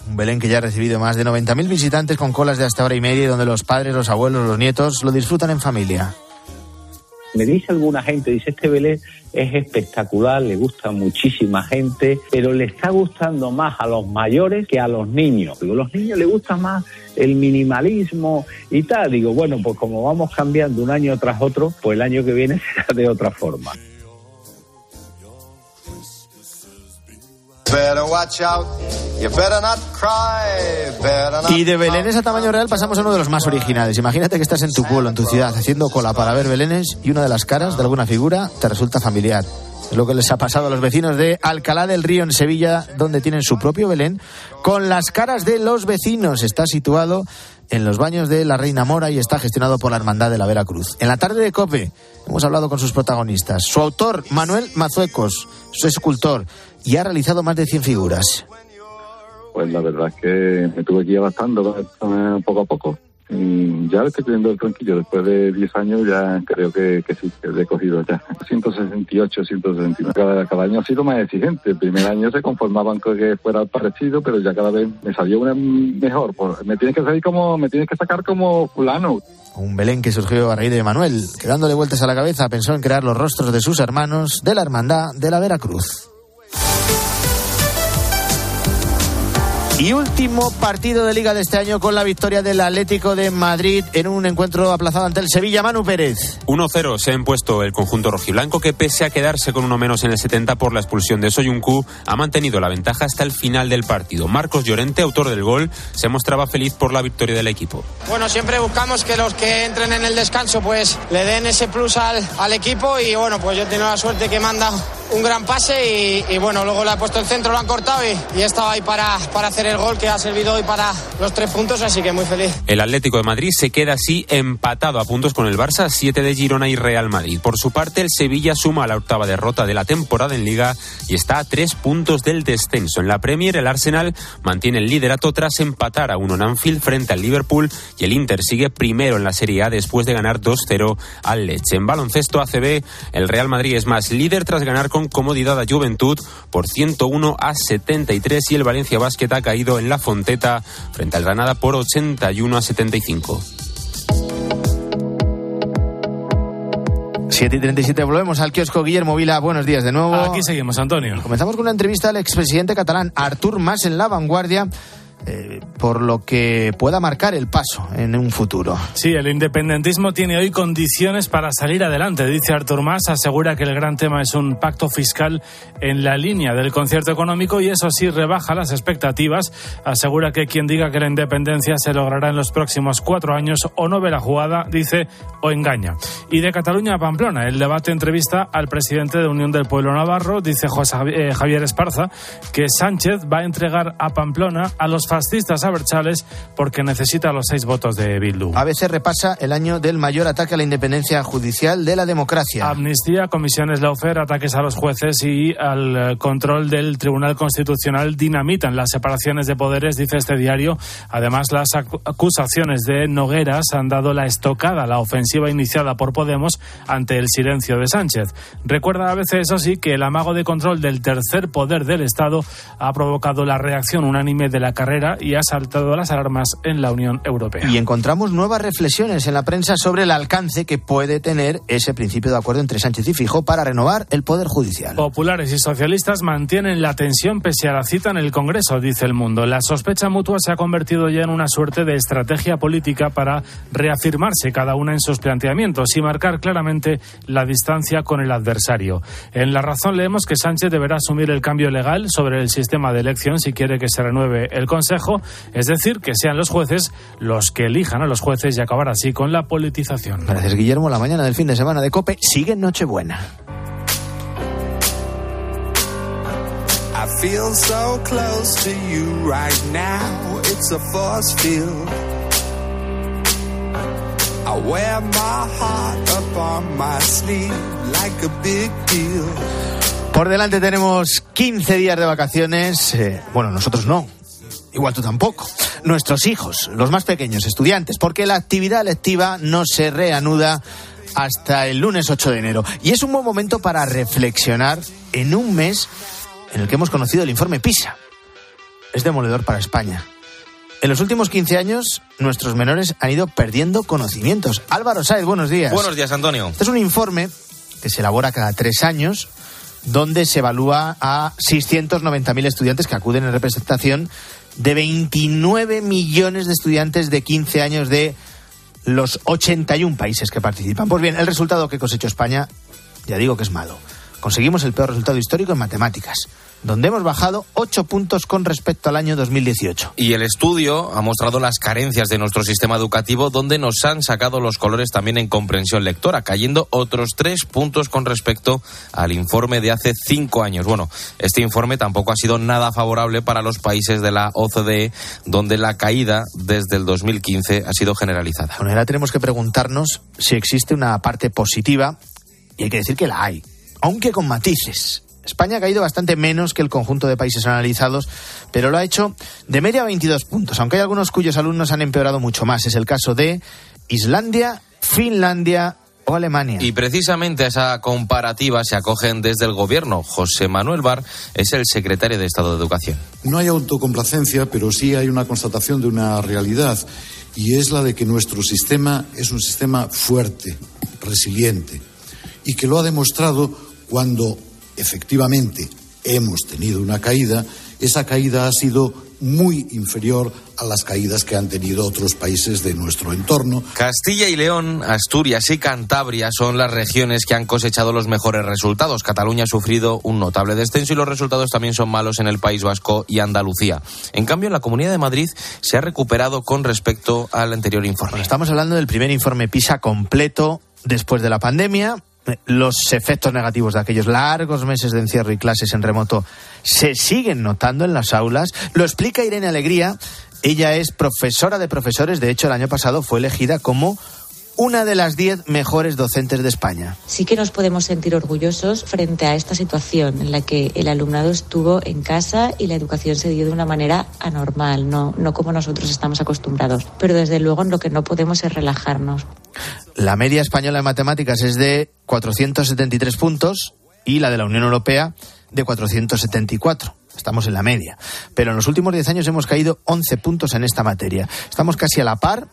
Un Belén que ya ha recibido más de 90.000 visitantes con colas de hasta hora y media donde los padres, los abuelos, los nietos lo disfrutan en familia. Me dice alguna gente, dice, este Belén es espectacular, le gusta muchísima gente, pero le está gustando más a los mayores que a los niños. Digo, los niños les gusta más el minimalismo y tal. Digo, bueno, pues como vamos cambiando un año tras otro, pues el año que viene será de otra forma. Y de belenes a tamaño real pasamos a uno de los más originales. Imagínate que estás en tu pueblo, en tu ciudad, haciendo cola para ver belenes y una de las caras de alguna figura te resulta familiar. Es lo que les ha pasado a los vecinos de Alcalá del Río en Sevilla, donde tienen su propio Belén, con las caras de los vecinos. Está situado en los baños de la Reina Mora y está gestionado por la Hermandad de la Veracruz. En la tarde de COPE hemos hablado con sus protagonistas. Su autor, Manuel Mazuecos, su escultor, y ha realizado más de 100 figuras. Pues la verdad es que me tuve que ir adaptando poco a poco. Y ya estoy teniendo el tranquillo. Después de 10 años ya creo que, que sí, que he cogido ya. 168, 169. Cada, cada año ha sido más exigente. El primer año se conformaban con que fuera parecido, pero ya cada vez me salió una mejor. Me tienes que salir como, me tienes que sacar como fulano. Un Belén que surgió a raíz de Manuel, que dándole vueltas a la cabeza pensó en crear los rostros de sus hermanos de la Hermandad de la Veracruz. Y último partido de liga de este año con la victoria del Atlético de Madrid en un encuentro aplazado ante el Sevilla. Manu Pérez. 1-0 se ha impuesto el conjunto rojiblanco que pese a quedarse con uno menos en el 70 por la expulsión de Soyuncu ha mantenido la ventaja hasta el final del partido. Marcos Llorente, autor del gol, se mostraba feliz por la victoria del equipo. Bueno, siempre buscamos que los que entren en el descanso pues le den ese plus al, al equipo y bueno, pues yo he tenido la suerte que manda un gran pase y, y, bueno, luego le ha puesto el centro, lo han cortado y, y he estado ahí para, para hacer el gol que ha servido hoy para los tres puntos, así que muy feliz. El Atlético de Madrid se queda así empatado a puntos con el Barça, 7 de Girona y Real Madrid. Por su parte, el Sevilla suma la octava derrota de la temporada en Liga y está a tres puntos del descenso. En la Premier, el Arsenal mantiene el liderato tras empatar a uno en Anfield frente al Liverpool y el Inter sigue primero en la Serie A después de ganar 2-0 al Leche. En baloncesto ACB, el Real Madrid es más líder tras ganar con comodidad a Juventud por 101 a 73 y el Valencia Basket ha caído en la Frente al Granada por 81 a 75. 7 y 37, volvemos al kiosco Guillermo Vila. Buenos días de nuevo. Aquí seguimos, Antonio. Comenzamos con una entrevista al expresidente catalán Artur Mas en La Vanguardia. Eh, por lo que pueda marcar el paso en un futuro. Sí, el independentismo tiene hoy condiciones para salir adelante, dice Artur Mas. Asegura que el gran tema es un pacto fiscal en la línea del concierto económico y eso sí rebaja las expectativas. Asegura que quien diga que la independencia se logrará en los próximos cuatro años o no ve la jugada, dice, o engaña. Y de Cataluña a Pamplona, el debate entrevista al presidente de Unión del Pueblo Navarro, dice José eh, Javier Esparza, que Sánchez va a entregar a Pamplona a los fascistas abertzales porque necesita los seis votos de Bildu. ABC repasa el año del mayor ataque a la independencia judicial de la democracia. Amnistía, comisiones Laufer, ataques a los jueces y al eh, control del Tribunal Constitucional dinamitan las separaciones de poderes, dice este diario. Además, las acusaciones de Nogueras han dado la estocada a la ofensiva iniciada por Podemos ante el silencio de Sánchez. Recuerda a veces, eso sí, que el amago de control del tercer poder del Estado ha provocado la reacción unánime de la carrera y ha saltado las alarmas en la Unión Europea. Y encontramos nuevas reflexiones en la prensa sobre el alcance que puede tener ese principio de acuerdo entre Sánchez y Fijo para renovar el Poder Judicial. Populares y socialistas mantienen la tensión pese a la cita en el Congreso, dice el mundo. La sospecha mutua se ha convertido ya en una suerte de estrategia política para reafirmarse cada una en sus planteamientos y marcar claramente la distancia con el adversario. En La Razón leemos que Sánchez deberá asumir el cambio legal sobre el sistema de elección si quiere que se renueve el Consejo, es decir, que sean los jueces los que elijan a los jueces y acabar así con la politización. Gracias, Guillermo. La mañana del fin de semana de COPE sigue en Nochebuena. I feel so close to you right now. It's a force field. I wear my heart up on my sleeve like a big deal. Por delante tenemos 15 días de vacaciones. Eh, bueno, nosotros no. Igual tú tampoco. Nuestros hijos, los más pequeños, estudiantes, porque la actividad lectiva no se reanuda hasta el lunes 8 de enero. Y es un buen momento para reflexionar en un mes en el que hemos conocido el informe PISA. Es demoledor para España. En los últimos 15 años, nuestros menores han ido perdiendo conocimientos. Álvaro Sáez, buenos días. Buenos días, Antonio. Este es un informe que se elabora cada tres años, donde se evalúa a 690.000 estudiantes que acuden en representación de 29 millones de estudiantes de 15 años de los 81 países que participan. Pues bien, el resultado que cosechó España, ya digo que es malo conseguimos el peor resultado histórico en matemáticas donde hemos bajado 8 puntos con respecto al año 2018. Y el estudio ha mostrado las carencias de nuestro sistema educativo, donde nos han sacado los colores también en comprensión lectora, cayendo otros 3 puntos con respecto al informe de hace 5 años. Bueno, este informe tampoco ha sido nada favorable para los países de la OCDE, donde la caída desde el 2015 ha sido generalizada. Bueno, ahora tenemos que preguntarnos si existe una parte positiva, y hay que decir que la hay, aunque con matices. España ha caído bastante menos que el conjunto de países analizados, pero lo ha hecho de media a 22 puntos, aunque hay algunos cuyos alumnos han empeorado mucho más. Es el caso de Islandia, Finlandia o Alemania. Y precisamente a esa comparativa se acogen desde el gobierno. José Manuel Bar es el secretario de Estado de Educación. No hay autocomplacencia, pero sí hay una constatación de una realidad, y es la de que nuestro sistema es un sistema fuerte, resiliente, y que lo ha demostrado cuando efectivamente hemos tenido una caída, esa caída ha sido muy inferior a las caídas que han tenido otros países de nuestro entorno. Castilla y León, Asturias y Cantabria son las regiones que han cosechado los mejores resultados. Cataluña ha sufrido un notable descenso y los resultados también son malos en el País Vasco y Andalucía. En cambio, la Comunidad de Madrid se ha recuperado con respecto al anterior informe. estamos hablando del primer informe PISA completo después de la pandemia los efectos negativos de aquellos largos meses de encierro y clases en remoto se siguen notando en las aulas. Lo explica Irene Alegría. Ella es profesora de profesores. De hecho, el año pasado fue elegida como una de las diez mejores docentes de España. Sí que nos podemos sentir orgullosos frente a esta situación en la que el alumnado estuvo en casa y la educación se dio de una manera anormal, no, no como nosotros estamos acostumbrados. Pero desde luego en lo que no podemos es relajarnos. La media española en matemáticas es de 473 puntos y la de la Unión Europea de 474. Estamos en la media. Pero en los últimos 10 años hemos caído 11 puntos en esta materia. Estamos casi a la par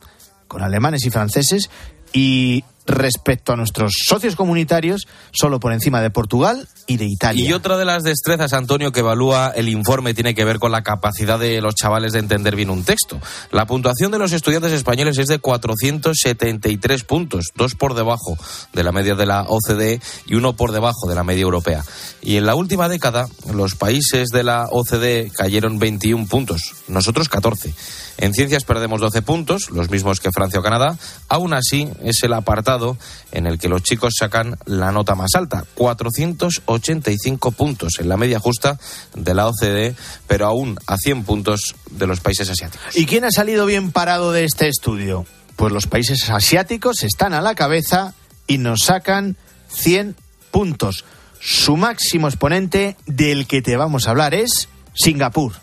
con alemanes y franceses y respecto a nuestros socios comunitarios, solo por encima de Portugal y de Italia. Y otra de las destrezas, Antonio, que evalúa el informe tiene que ver con la capacidad de los chavales de entender bien un texto. La puntuación de los estudiantes españoles es de 473 puntos, dos por debajo de la media de la OCDE y uno por debajo de la media europea. Y en la última década, los países de la OCDE cayeron 21 puntos, nosotros 14. En ciencias perdemos 12 puntos, los mismos que Francia o Canadá. Aún así, es el apartado en el que los chicos sacan la nota más alta, 485 puntos en la media justa de la OCDE, pero aún a 100 puntos de los países asiáticos. ¿Y quién ha salido bien parado de este estudio? Pues los países asiáticos están a la cabeza y nos sacan 100 puntos. Su máximo exponente del que te vamos a hablar es Singapur.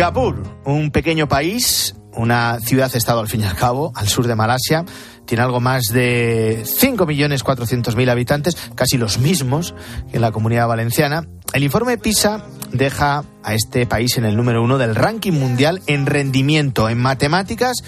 Singapur, un pequeño país, una ciudad-estado al fin y al cabo, al sur de Malasia, tiene algo más de 5.400.000 habitantes, casi los mismos que la comunidad valenciana. El informe PISA deja a este país en el número uno del ranking mundial en rendimiento, en matemáticas,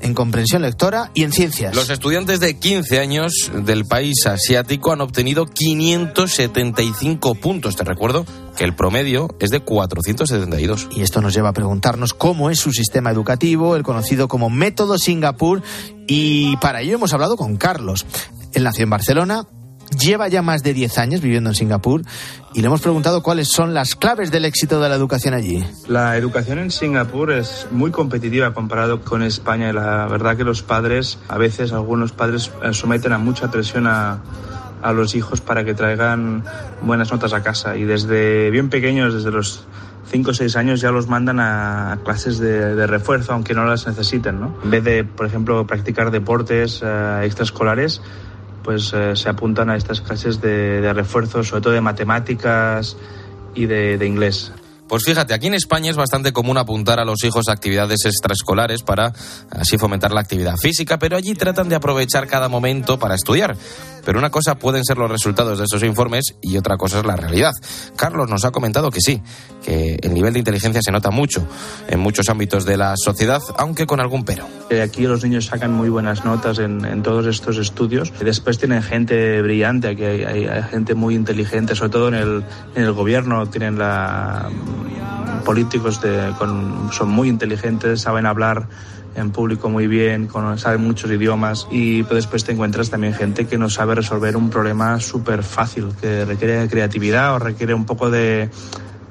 en comprensión lectora y en ciencias. Los estudiantes de 15 años del país asiático han obtenido 575 puntos. Te recuerdo que el promedio es de 472. Y esto nos lleva a preguntarnos cómo es su sistema educativo, el conocido como método Singapur, y para ello hemos hablado con Carlos. Él nació en Barcelona, lleva ya más de 10 años viviendo en Singapur y le hemos preguntado cuáles son las claves del éxito de la educación allí. La educación en Singapur es muy competitiva comparado con España y la verdad que los padres, a veces algunos padres eh, someten a mucha presión a, a los hijos para que traigan buenas notas a casa y desde bien pequeños, desde los 5 o 6 años ya los mandan a clases de, refuerzo, aunque no las necesiten. ¿no? En vez de, por ejemplo, practicar deportes eh, extraescolares, pues eh, se apuntan a estas clases de, refuerzo, sobre todo de matemáticas y de inglés. Pues fíjate, aquí en España es bastante común apuntar a los hijos a actividades extraescolares para así fomentar la actividad física, pero allí tratan de aprovechar cada momento para estudiar. Pero una cosa pueden ser los resultados de estos informes y otra cosa es la realidad. Carlos nos ha comentado que sí, que el nivel de inteligencia se nota mucho en muchos ámbitos de la sociedad, aunque con algún pero. Eh, aquí los niños sacan muy buenas notas en, todos estos estudios. Después tienen gente brillante, aquí hay, gente muy inteligente, sobre todo en el, en el gobierno tienen la políticos de, son muy inteligentes, saben hablar en público muy bien, saben muchos idiomas y después te encuentras también gente que no sabe resolver un problema súper fácil, que requiere creatividad o requiere un poco de,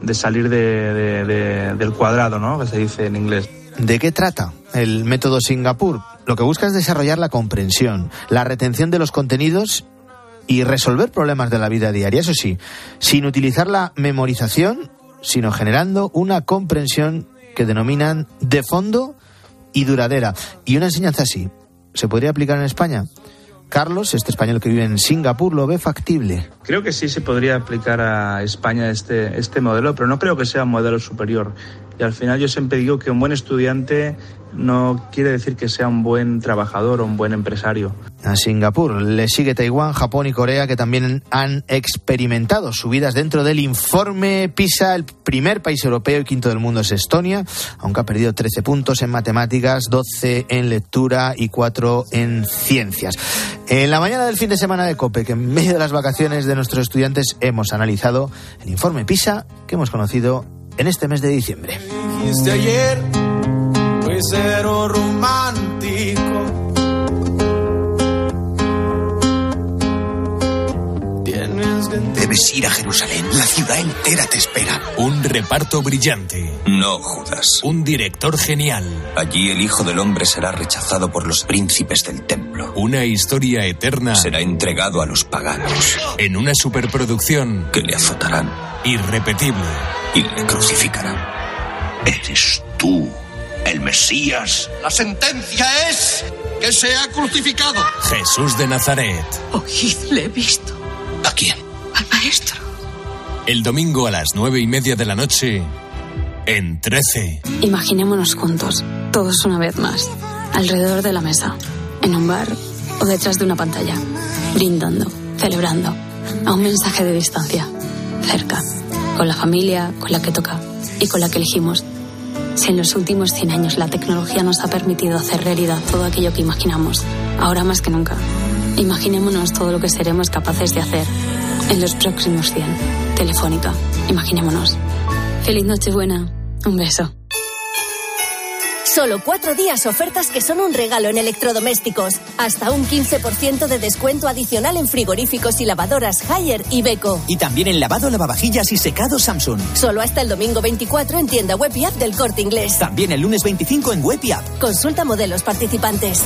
de salir de, del cuadrado, ¿no? Que se dice en inglés. ¿De qué trata el método Singapur? Lo que busca es desarrollar la comprensión, la retención de los contenidos y resolver problemas de la vida diaria, eso sí, sin utilizar la memorización, sino generando una comprensión que denominan de fondo y duradera. Y una enseñanza así, ¿se podría aplicar en España? Carlos, este español que vive en Singapur, lo ve factible. Creo que sí se podría aplicar a España este, este modelo, pero no creo que sea un modelo superior. Y al final yo siempre digo que un buen estudiante no quiere decir que sea un buen trabajador o un buen empresario. A Singapur le sigue Taiwán, Japón y Corea que también han experimentado subidas dentro del informe PISA. El primer país europeo y quinto del mundo es Estonia, aunque ha perdido 13 puntos en matemáticas, 12 en lectura y 4 en ciencias. En la mañana del fin de semana de COPE, que en medio de las vacaciones de nuestros estudiantes hemos analizado el informe PISA que hemos conocido en este mes de diciembre. Debes ir a Jerusalén. La ciudad entera te espera. Un reparto brillante. No, Judas. Un director genial. Allí el Hijo del Hombre será rechazado por los príncipes del templo. Una historia eterna. Será entregado a los paganos. En una superproducción. Que le azotarán. Irrepetible. Y le crucificarán. Eres tú el Mesías. La sentencia es que sea crucificado. Jesús de Nazaret. Oídle, he visto. ¿A quién? Al maestro. El domingo a las nueve y media de la noche, en Trece. Imaginémonos juntos, todos una vez más, alrededor de la mesa, en un bar o detrás de una pantalla, brindando, celebrando, a un mensaje de distancia, cerca, con la familia, con la que toca y con la que elegimos si en los últimos 100 años la tecnología nos ha permitido hacer realidad todo aquello que imaginamos, ahora más que nunca, imaginémonos todo lo que seremos capaces de hacer en los próximos 100. Telefónica, imaginémonos. Feliz Nochebuena. Un beso. Solo cuatro días ofertas que son un regalo en electrodomésticos. Hasta un 15% de descuento adicional en frigoríficos y lavadoras Haier y Beko. Y también en lavado, lavavajillas y secado Samsung. Solo hasta el domingo 24 en tienda web y app del Corte Inglés. También el lunes 25 en web y app. Consulta modelos participantes.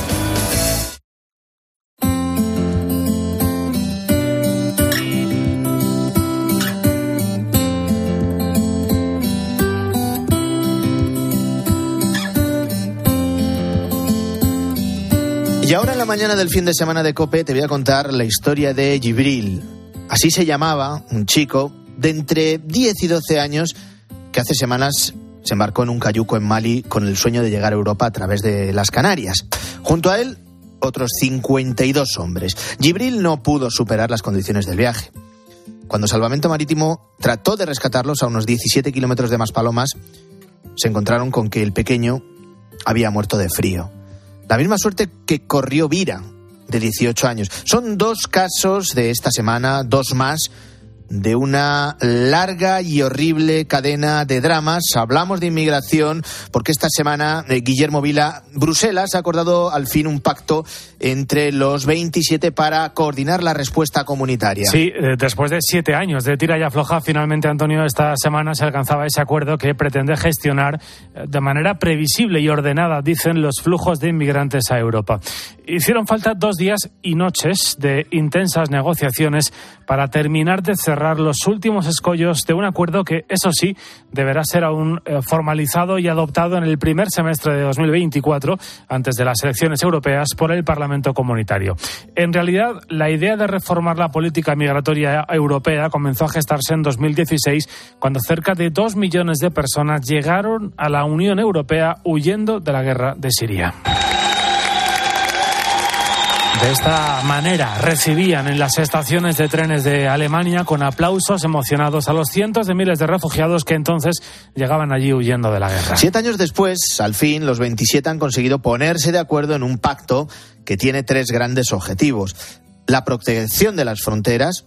Y ahora en la mañana del fin de semana de Cope te voy a contar la historia de Gibril. Así se llamaba un chico de entre 10 y 12 años que hace semanas se embarcó en un cayuco en Mali con el sueño de llegar a Europa a través de las Canarias. Junto a él, otros 52 hombres. Gibril no pudo superar las condiciones del viaje. Cuando Salvamento Marítimo trató de rescatarlos a unos 17 kilómetros de Maspalomas, se encontraron con que el pequeño había muerto de frío. La misma suerte que corrió Vira, de 18 años. Son dos casos de esta semana, dos más de una larga y horrible cadena de dramas. Hablamos de inmigración porque esta semana eh, Guillermo Vila, Bruselas ha acordado al fin un pacto entre los 27 para coordinar la respuesta comunitaria. Sí, eh, después de siete años de tira y afloja, finalmente, Antonio, esta semana se alcanzaba ese acuerdo que pretende gestionar eh, de manera previsible y ordenada, dicen, los flujos de inmigrantes a Europa. Hicieron falta dos días y noches de intensas negociaciones para terminar de cerrar los últimos escollos de un acuerdo que, eso sí, deberá ser aún eh, formalizado y adoptado en el primer semestre de 2024, antes de las elecciones europeas, por el Parlamento Comunitario. En realidad, la idea de reformar la política migratoria europea comenzó a gestarse en 2016, cuando cerca de dos millones de personas llegaron a la Unión Europea huyendo de la guerra de Siria. De esta manera recibían en las estaciones de trenes de Alemania con aplausos emocionados a los cientos de miles de refugiados que entonces llegaban allí huyendo de la guerra. Siete años después, al fin, los 27 han conseguido ponerse de acuerdo en un pacto que tiene tres grandes objetivos. La protección de las fronteras,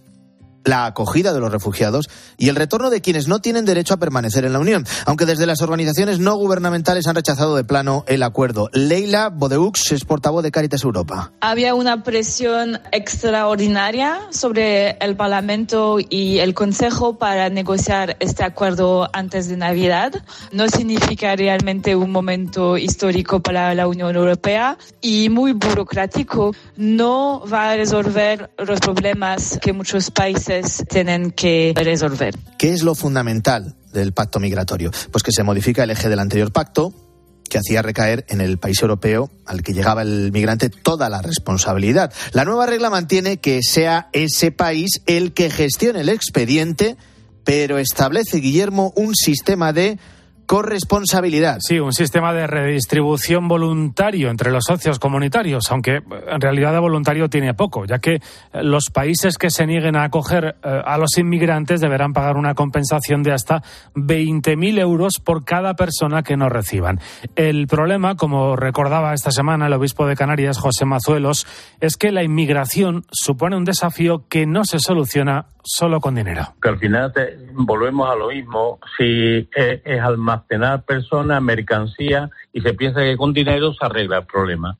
la acogida de los refugiados y el retorno de quienes no tienen derecho a permanecer en la Unión, aunque desde las organizaciones no gubernamentales han rechazado de plano el acuerdo. Leila Bodeux es portavoz de Caritas Europa. Había una presión extraordinaria sobre el Parlamento y el Consejo para negociar este acuerdo antes de Navidad. No significa realmente un momento histórico para la Unión Europea y muy burocrático. No va a resolver los problemas que muchos países tienen que resolver. ¿Qué es lo fundamental del pacto migratorio? Pues que se modifica el eje del anterior pacto que hacía recaer en el país europeo al que llegaba el migrante toda la responsabilidad. La nueva regla mantiene que sea ese país el que gestione el expediente, pero establece, Guillermo, un sistema de corresponsabilidad. Sí, un sistema de redistribución voluntario entre los socios comunitarios, aunque en realidad de voluntario tiene poco, ya que los países que se nieguen a acoger eh, a los inmigrantes deberán pagar una compensación de hasta 20.000 euros por cada persona que no reciban. El problema, como recordaba esta semana el obispo de Canarias, José Mazuelos, es que la inmigración supone un desafío que no se soluciona solo con dinero. Que al final te- volvemos a lo mismo. Si es, es almacenar personas, mercancía, y se piensa que con dinero se arregla el problema.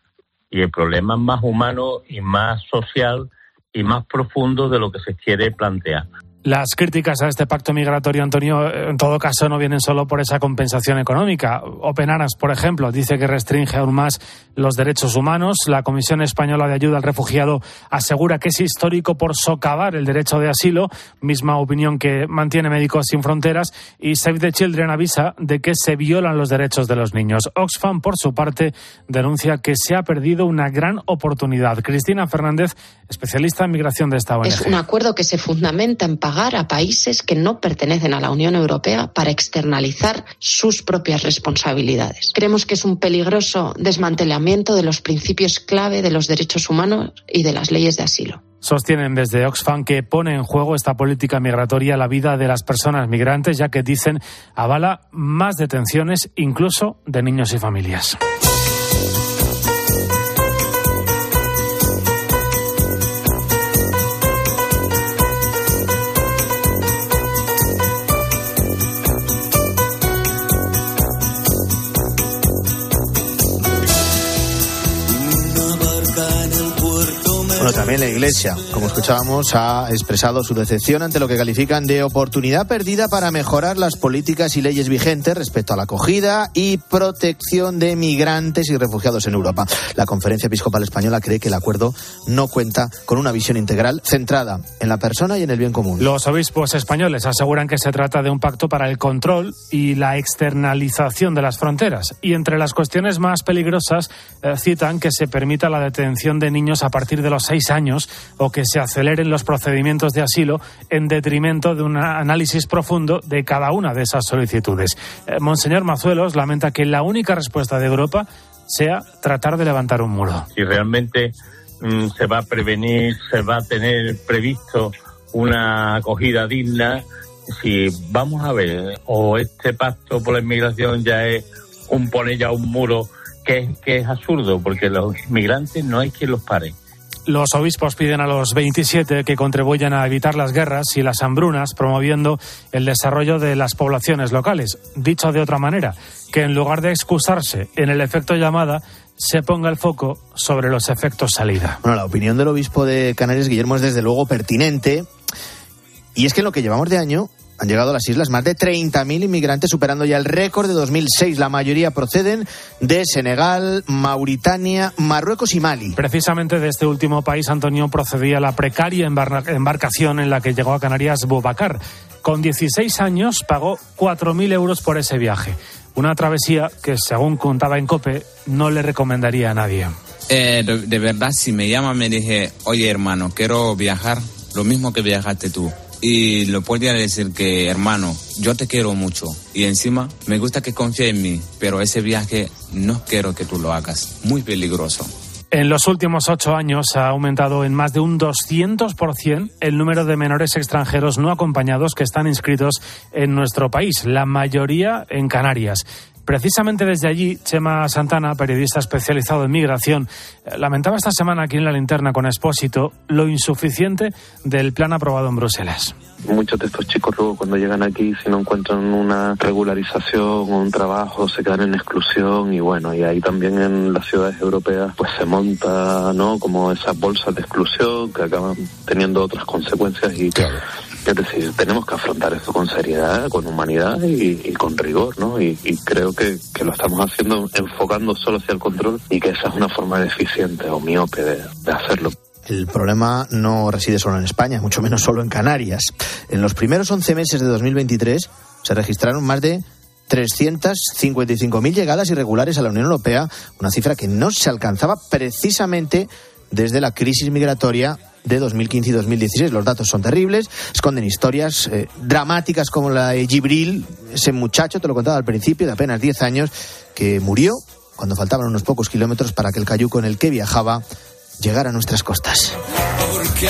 Y el problema es más humano y más social y más profundo de lo que se quiere plantear. Las críticas a este pacto migratorio, Antonio, en todo caso no vienen solo por esa compensación económica. Open Aras, por ejemplo, dice que restringe aún más los derechos humanos. La Comisión Española de Ayuda al Refugiado asegura que es histórico por socavar el derecho de asilo, misma opinión que mantiene Médicos Sin Fronteras. Y Save the Children avisa de que se violan los derechos de los niños. Oxfam, por su parte, denuncia que se ha perdido una gran oportunidad. Cristina Fernández, especialista en migración de esta ONG. Es un acuerdo que se fundamenta en pagar a países que no pertenecen a la Unión Europea para externalizar sus propias responsabilidades. Creemos que es un peligroso desmantelamiento de los principios clave de los derechos humanos y de las leyes de asilo. Sostienen desde Oxfam que pone en juego esta política migratoria la vida de las personas migrantes, ya que dicen avala más detenciones, incluso de niños y familias. Bueno, también la Iglesia, como escuchábamos, ha expresado su decepción ante lo que califican de oportunidad perdida para mejorar las políticas y leyes vigentes respecto a la acogida y protección de migrantes y refugiados en Europa. La Conferencia Episcopal Española cree que el acuerdo no cuenta con una visión integral centrada en la persona y en el bien común. Los obispos españoles aseguran que se trata de un pacto para el control y la externalización de las fronteras. Y entre las cuestiones más peligrosas eh, citan que se permita la detención de niños a partir de los seis años o que se aceleren los procedimientos de asilo en detrimento de un análisis profundo de cada una de esas solicitudes. Eh, Monseñor Mazuelos lamenta que la única respuesta de Europa sea tratar de levantar un muro. Si realmente mm, se va a prevenir, se va a tener previsto una acogida digna, si vamos a ver, o este pacto por la inmigración ya es un poner ya un muro que es, que es absurdo, porque los inmigrantes no hay quien los pare. Los obispos piden a los 27 que contribuyan a evitar las guerras y las hambrunas, promoviendo el desarrollo de las poblaciones locales. Dicho de otra manera, que en lugar de excusarse en el efecto llamada, se ponga el foco sobre los efectos salida. Bueno, la opinión del obispo de Canarias, Guillermo, es desde luego pertinente. Y es que en lo que llevamos de año han llegado a las islas más de 30.000 inmigrantes, superando ya el récord de 2006. La mayoría proceden de Senegal, Mauritania, Marruecos y Mali. Precisamente de este último país, Antonio, procedía la precaria embar- embarcación en la que llegó a Canarias Bobacar. Con 16 años pagó 4.000 euros por ese viaje. Una travesía que, según contaba en COPE, no le recomendaría a nadie. Eh, de, de verdad, si me llama, me dije, oye hermano, quiero viajar lo mismo que viajaste tú. Y lo podría decir que, hermano, yo te quiero mucho. Y encima, me gusta que confíe en mí, pero ese viaje no quiero que tú lo hagas. Muy peligroso. En los últimos ocho años ha aumentado en más de un 200% el número de menores extranjeros no acompañados que están inscritos en nuestro país, la mayoría en Canarias. Precisamente desde allí, Chema Santana, periodista especializado en migración, eh, lamentaba esta semana aquí en la linterna con Expósito lo insuficiente del plan aprobado en Bruselas. Muchos de estos chicos luego cuando llegan aquí, si no encuentran una regularización o un trabajo, se quedan en exclusión y bueno, y ahí también en las ciudades europeas pues se monta, ¿no? Como esas bolsas de exclusión que acaban teniendo otras consecuencias y es decir, tenemos que afrontar esto con seriedad, con humanidad y, con rigor, ¿no? Y, y creo que, que, lo estamos haciendo enfocando solo hacia el control y que esa es una forma deficiente o miope de, de hacerlo. El problema no reside solo en España, mucho menos solo en Canarias. En los primeros 11 meses de 2023 se registraron más de 355.000 llegadas irregulares a la Unión Europea, una cifra que no se alcanzaba precisamente desde la crisis migratoria de 2015 y 2016. Los datos son terribles, esconden historias eh, dramáticas como la de Gibril, ese muchacho, te lo contaba al principio, de apenas 10 años, que murió cuando faltaban unos pocos kilómetros para que el cayuco en el que viajaba llegara a nuestras costas. Porque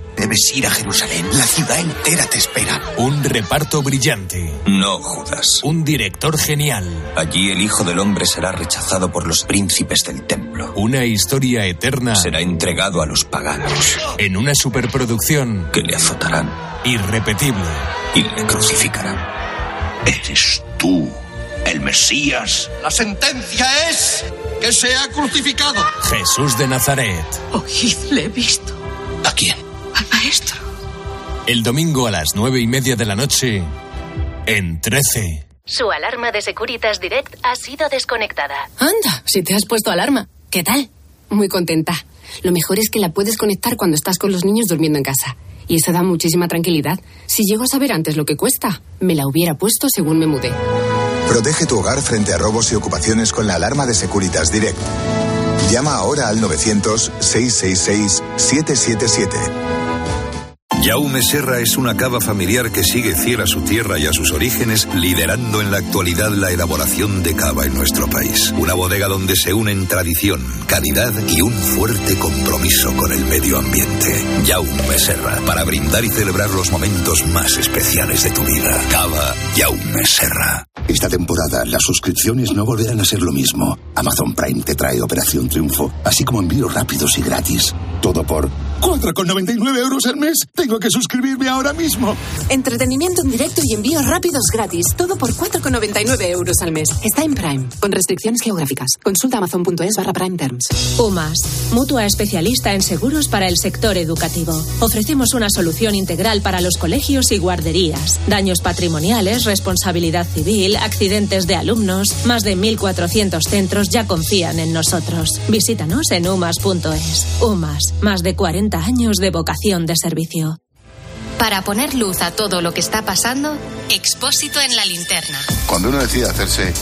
Debes ir a Jerusalén. La ciudad entera te espera. Un reparto brillante. No, Judas. Un director genial. Allí el Hijo del Hombre será rechazado por los príncipes del templo. Una historia eterna. Será entregado a los paganos. En una superproducción. Que le azotarán. Irrepetible. Y le crucificarán. ¿Eres tú el Mesías? La sentencia es que sea crucificado. Jesús de Nazaret. Oídle he visto. ¿A quién? Al maestro. El domingo a las nueve y media de la noche. En 13. Su alarma de Securitas Direct ha sido desconectada. Anda, si te has puesto alarma. ¿Qué tal? Muy contenta. Lo mejor es que la puedes conectar cuando estás con los niños durmiendo en casa. Y eso da muchísima tranquilidad. Si llego a saber antes lo que cuesta, me la hubiera puesto según me mudé. Protege tu hogar frente a robos y ocupaciones con la alarma de Securitas Direct. Llama ahora al 900-666-777. Jaume Serra es una cava familiar que sigue fiel a su tierra y a sus orígenes, liderando en la actualidad la elaboración de cava en nuestro país. Una bodega donde se unen tradición, calidad y un fuerte compromiso con el medio ambiente. Jaume Serra, para brindar y celebrar los momentos más especiales de tu vida. Cava Jaume Serra. Esta temporada las suscripciones no volverán a ser lo mismo. Amazon Prime te trae Operación Triunfo, así como envíos rápidos y gratis. Todo por 4,99 euros al mes. Tengo que suscribirme ahora mismo. Entretenimiento en directo y envíos rápidos gratis. Todo por 4,99 euros al mes. Está en Prime. Con restricciones geográficas. Consulta amazon.es barra Prime Terms. UMAS, mutua especialista en seguros para el sector educativo. Ofrecemos una solución integral para los colegios y guarderías. Daños patrimoniales, responsabilidad civil, accidentes de alumnos. Más de 1.400 centros ya confían en nosotros. Visítanos en umas.es. UMAS, más de 40 años de vocación de servicio. Para poner luz a todo lo que está pasando, Expósito en la linterna. Cuando uno decide hacerse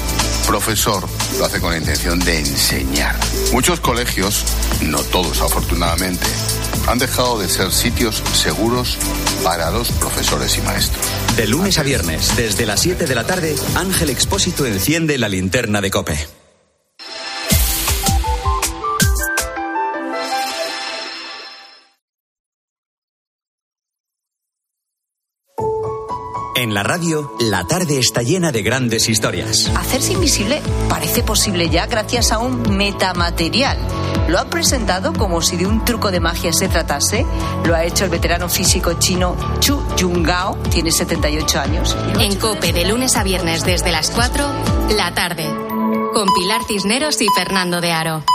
profesor, lo hace con la intención de enseñar. Muchos colegios, no todos afortunadamente, han dejado de ser sitios seguros para los profesores y maestros. De lunes a viernes, desde las 7 de la tarde, Ángel Expósito enciende la linterna de Cope. En la radio, la tarde está llena de grandes historias. Hacerse invisible parece posible ya gracias a un metamaterial. Lo han presentado como si de un truco de magia se tratase. Lo ha hecho el veterano físico chino Chu Jungao, tiene 78 años. En Cope, de lunes a viernes desde las 4, la tarde. Con Pilar Cisneros y Fernando de Aro.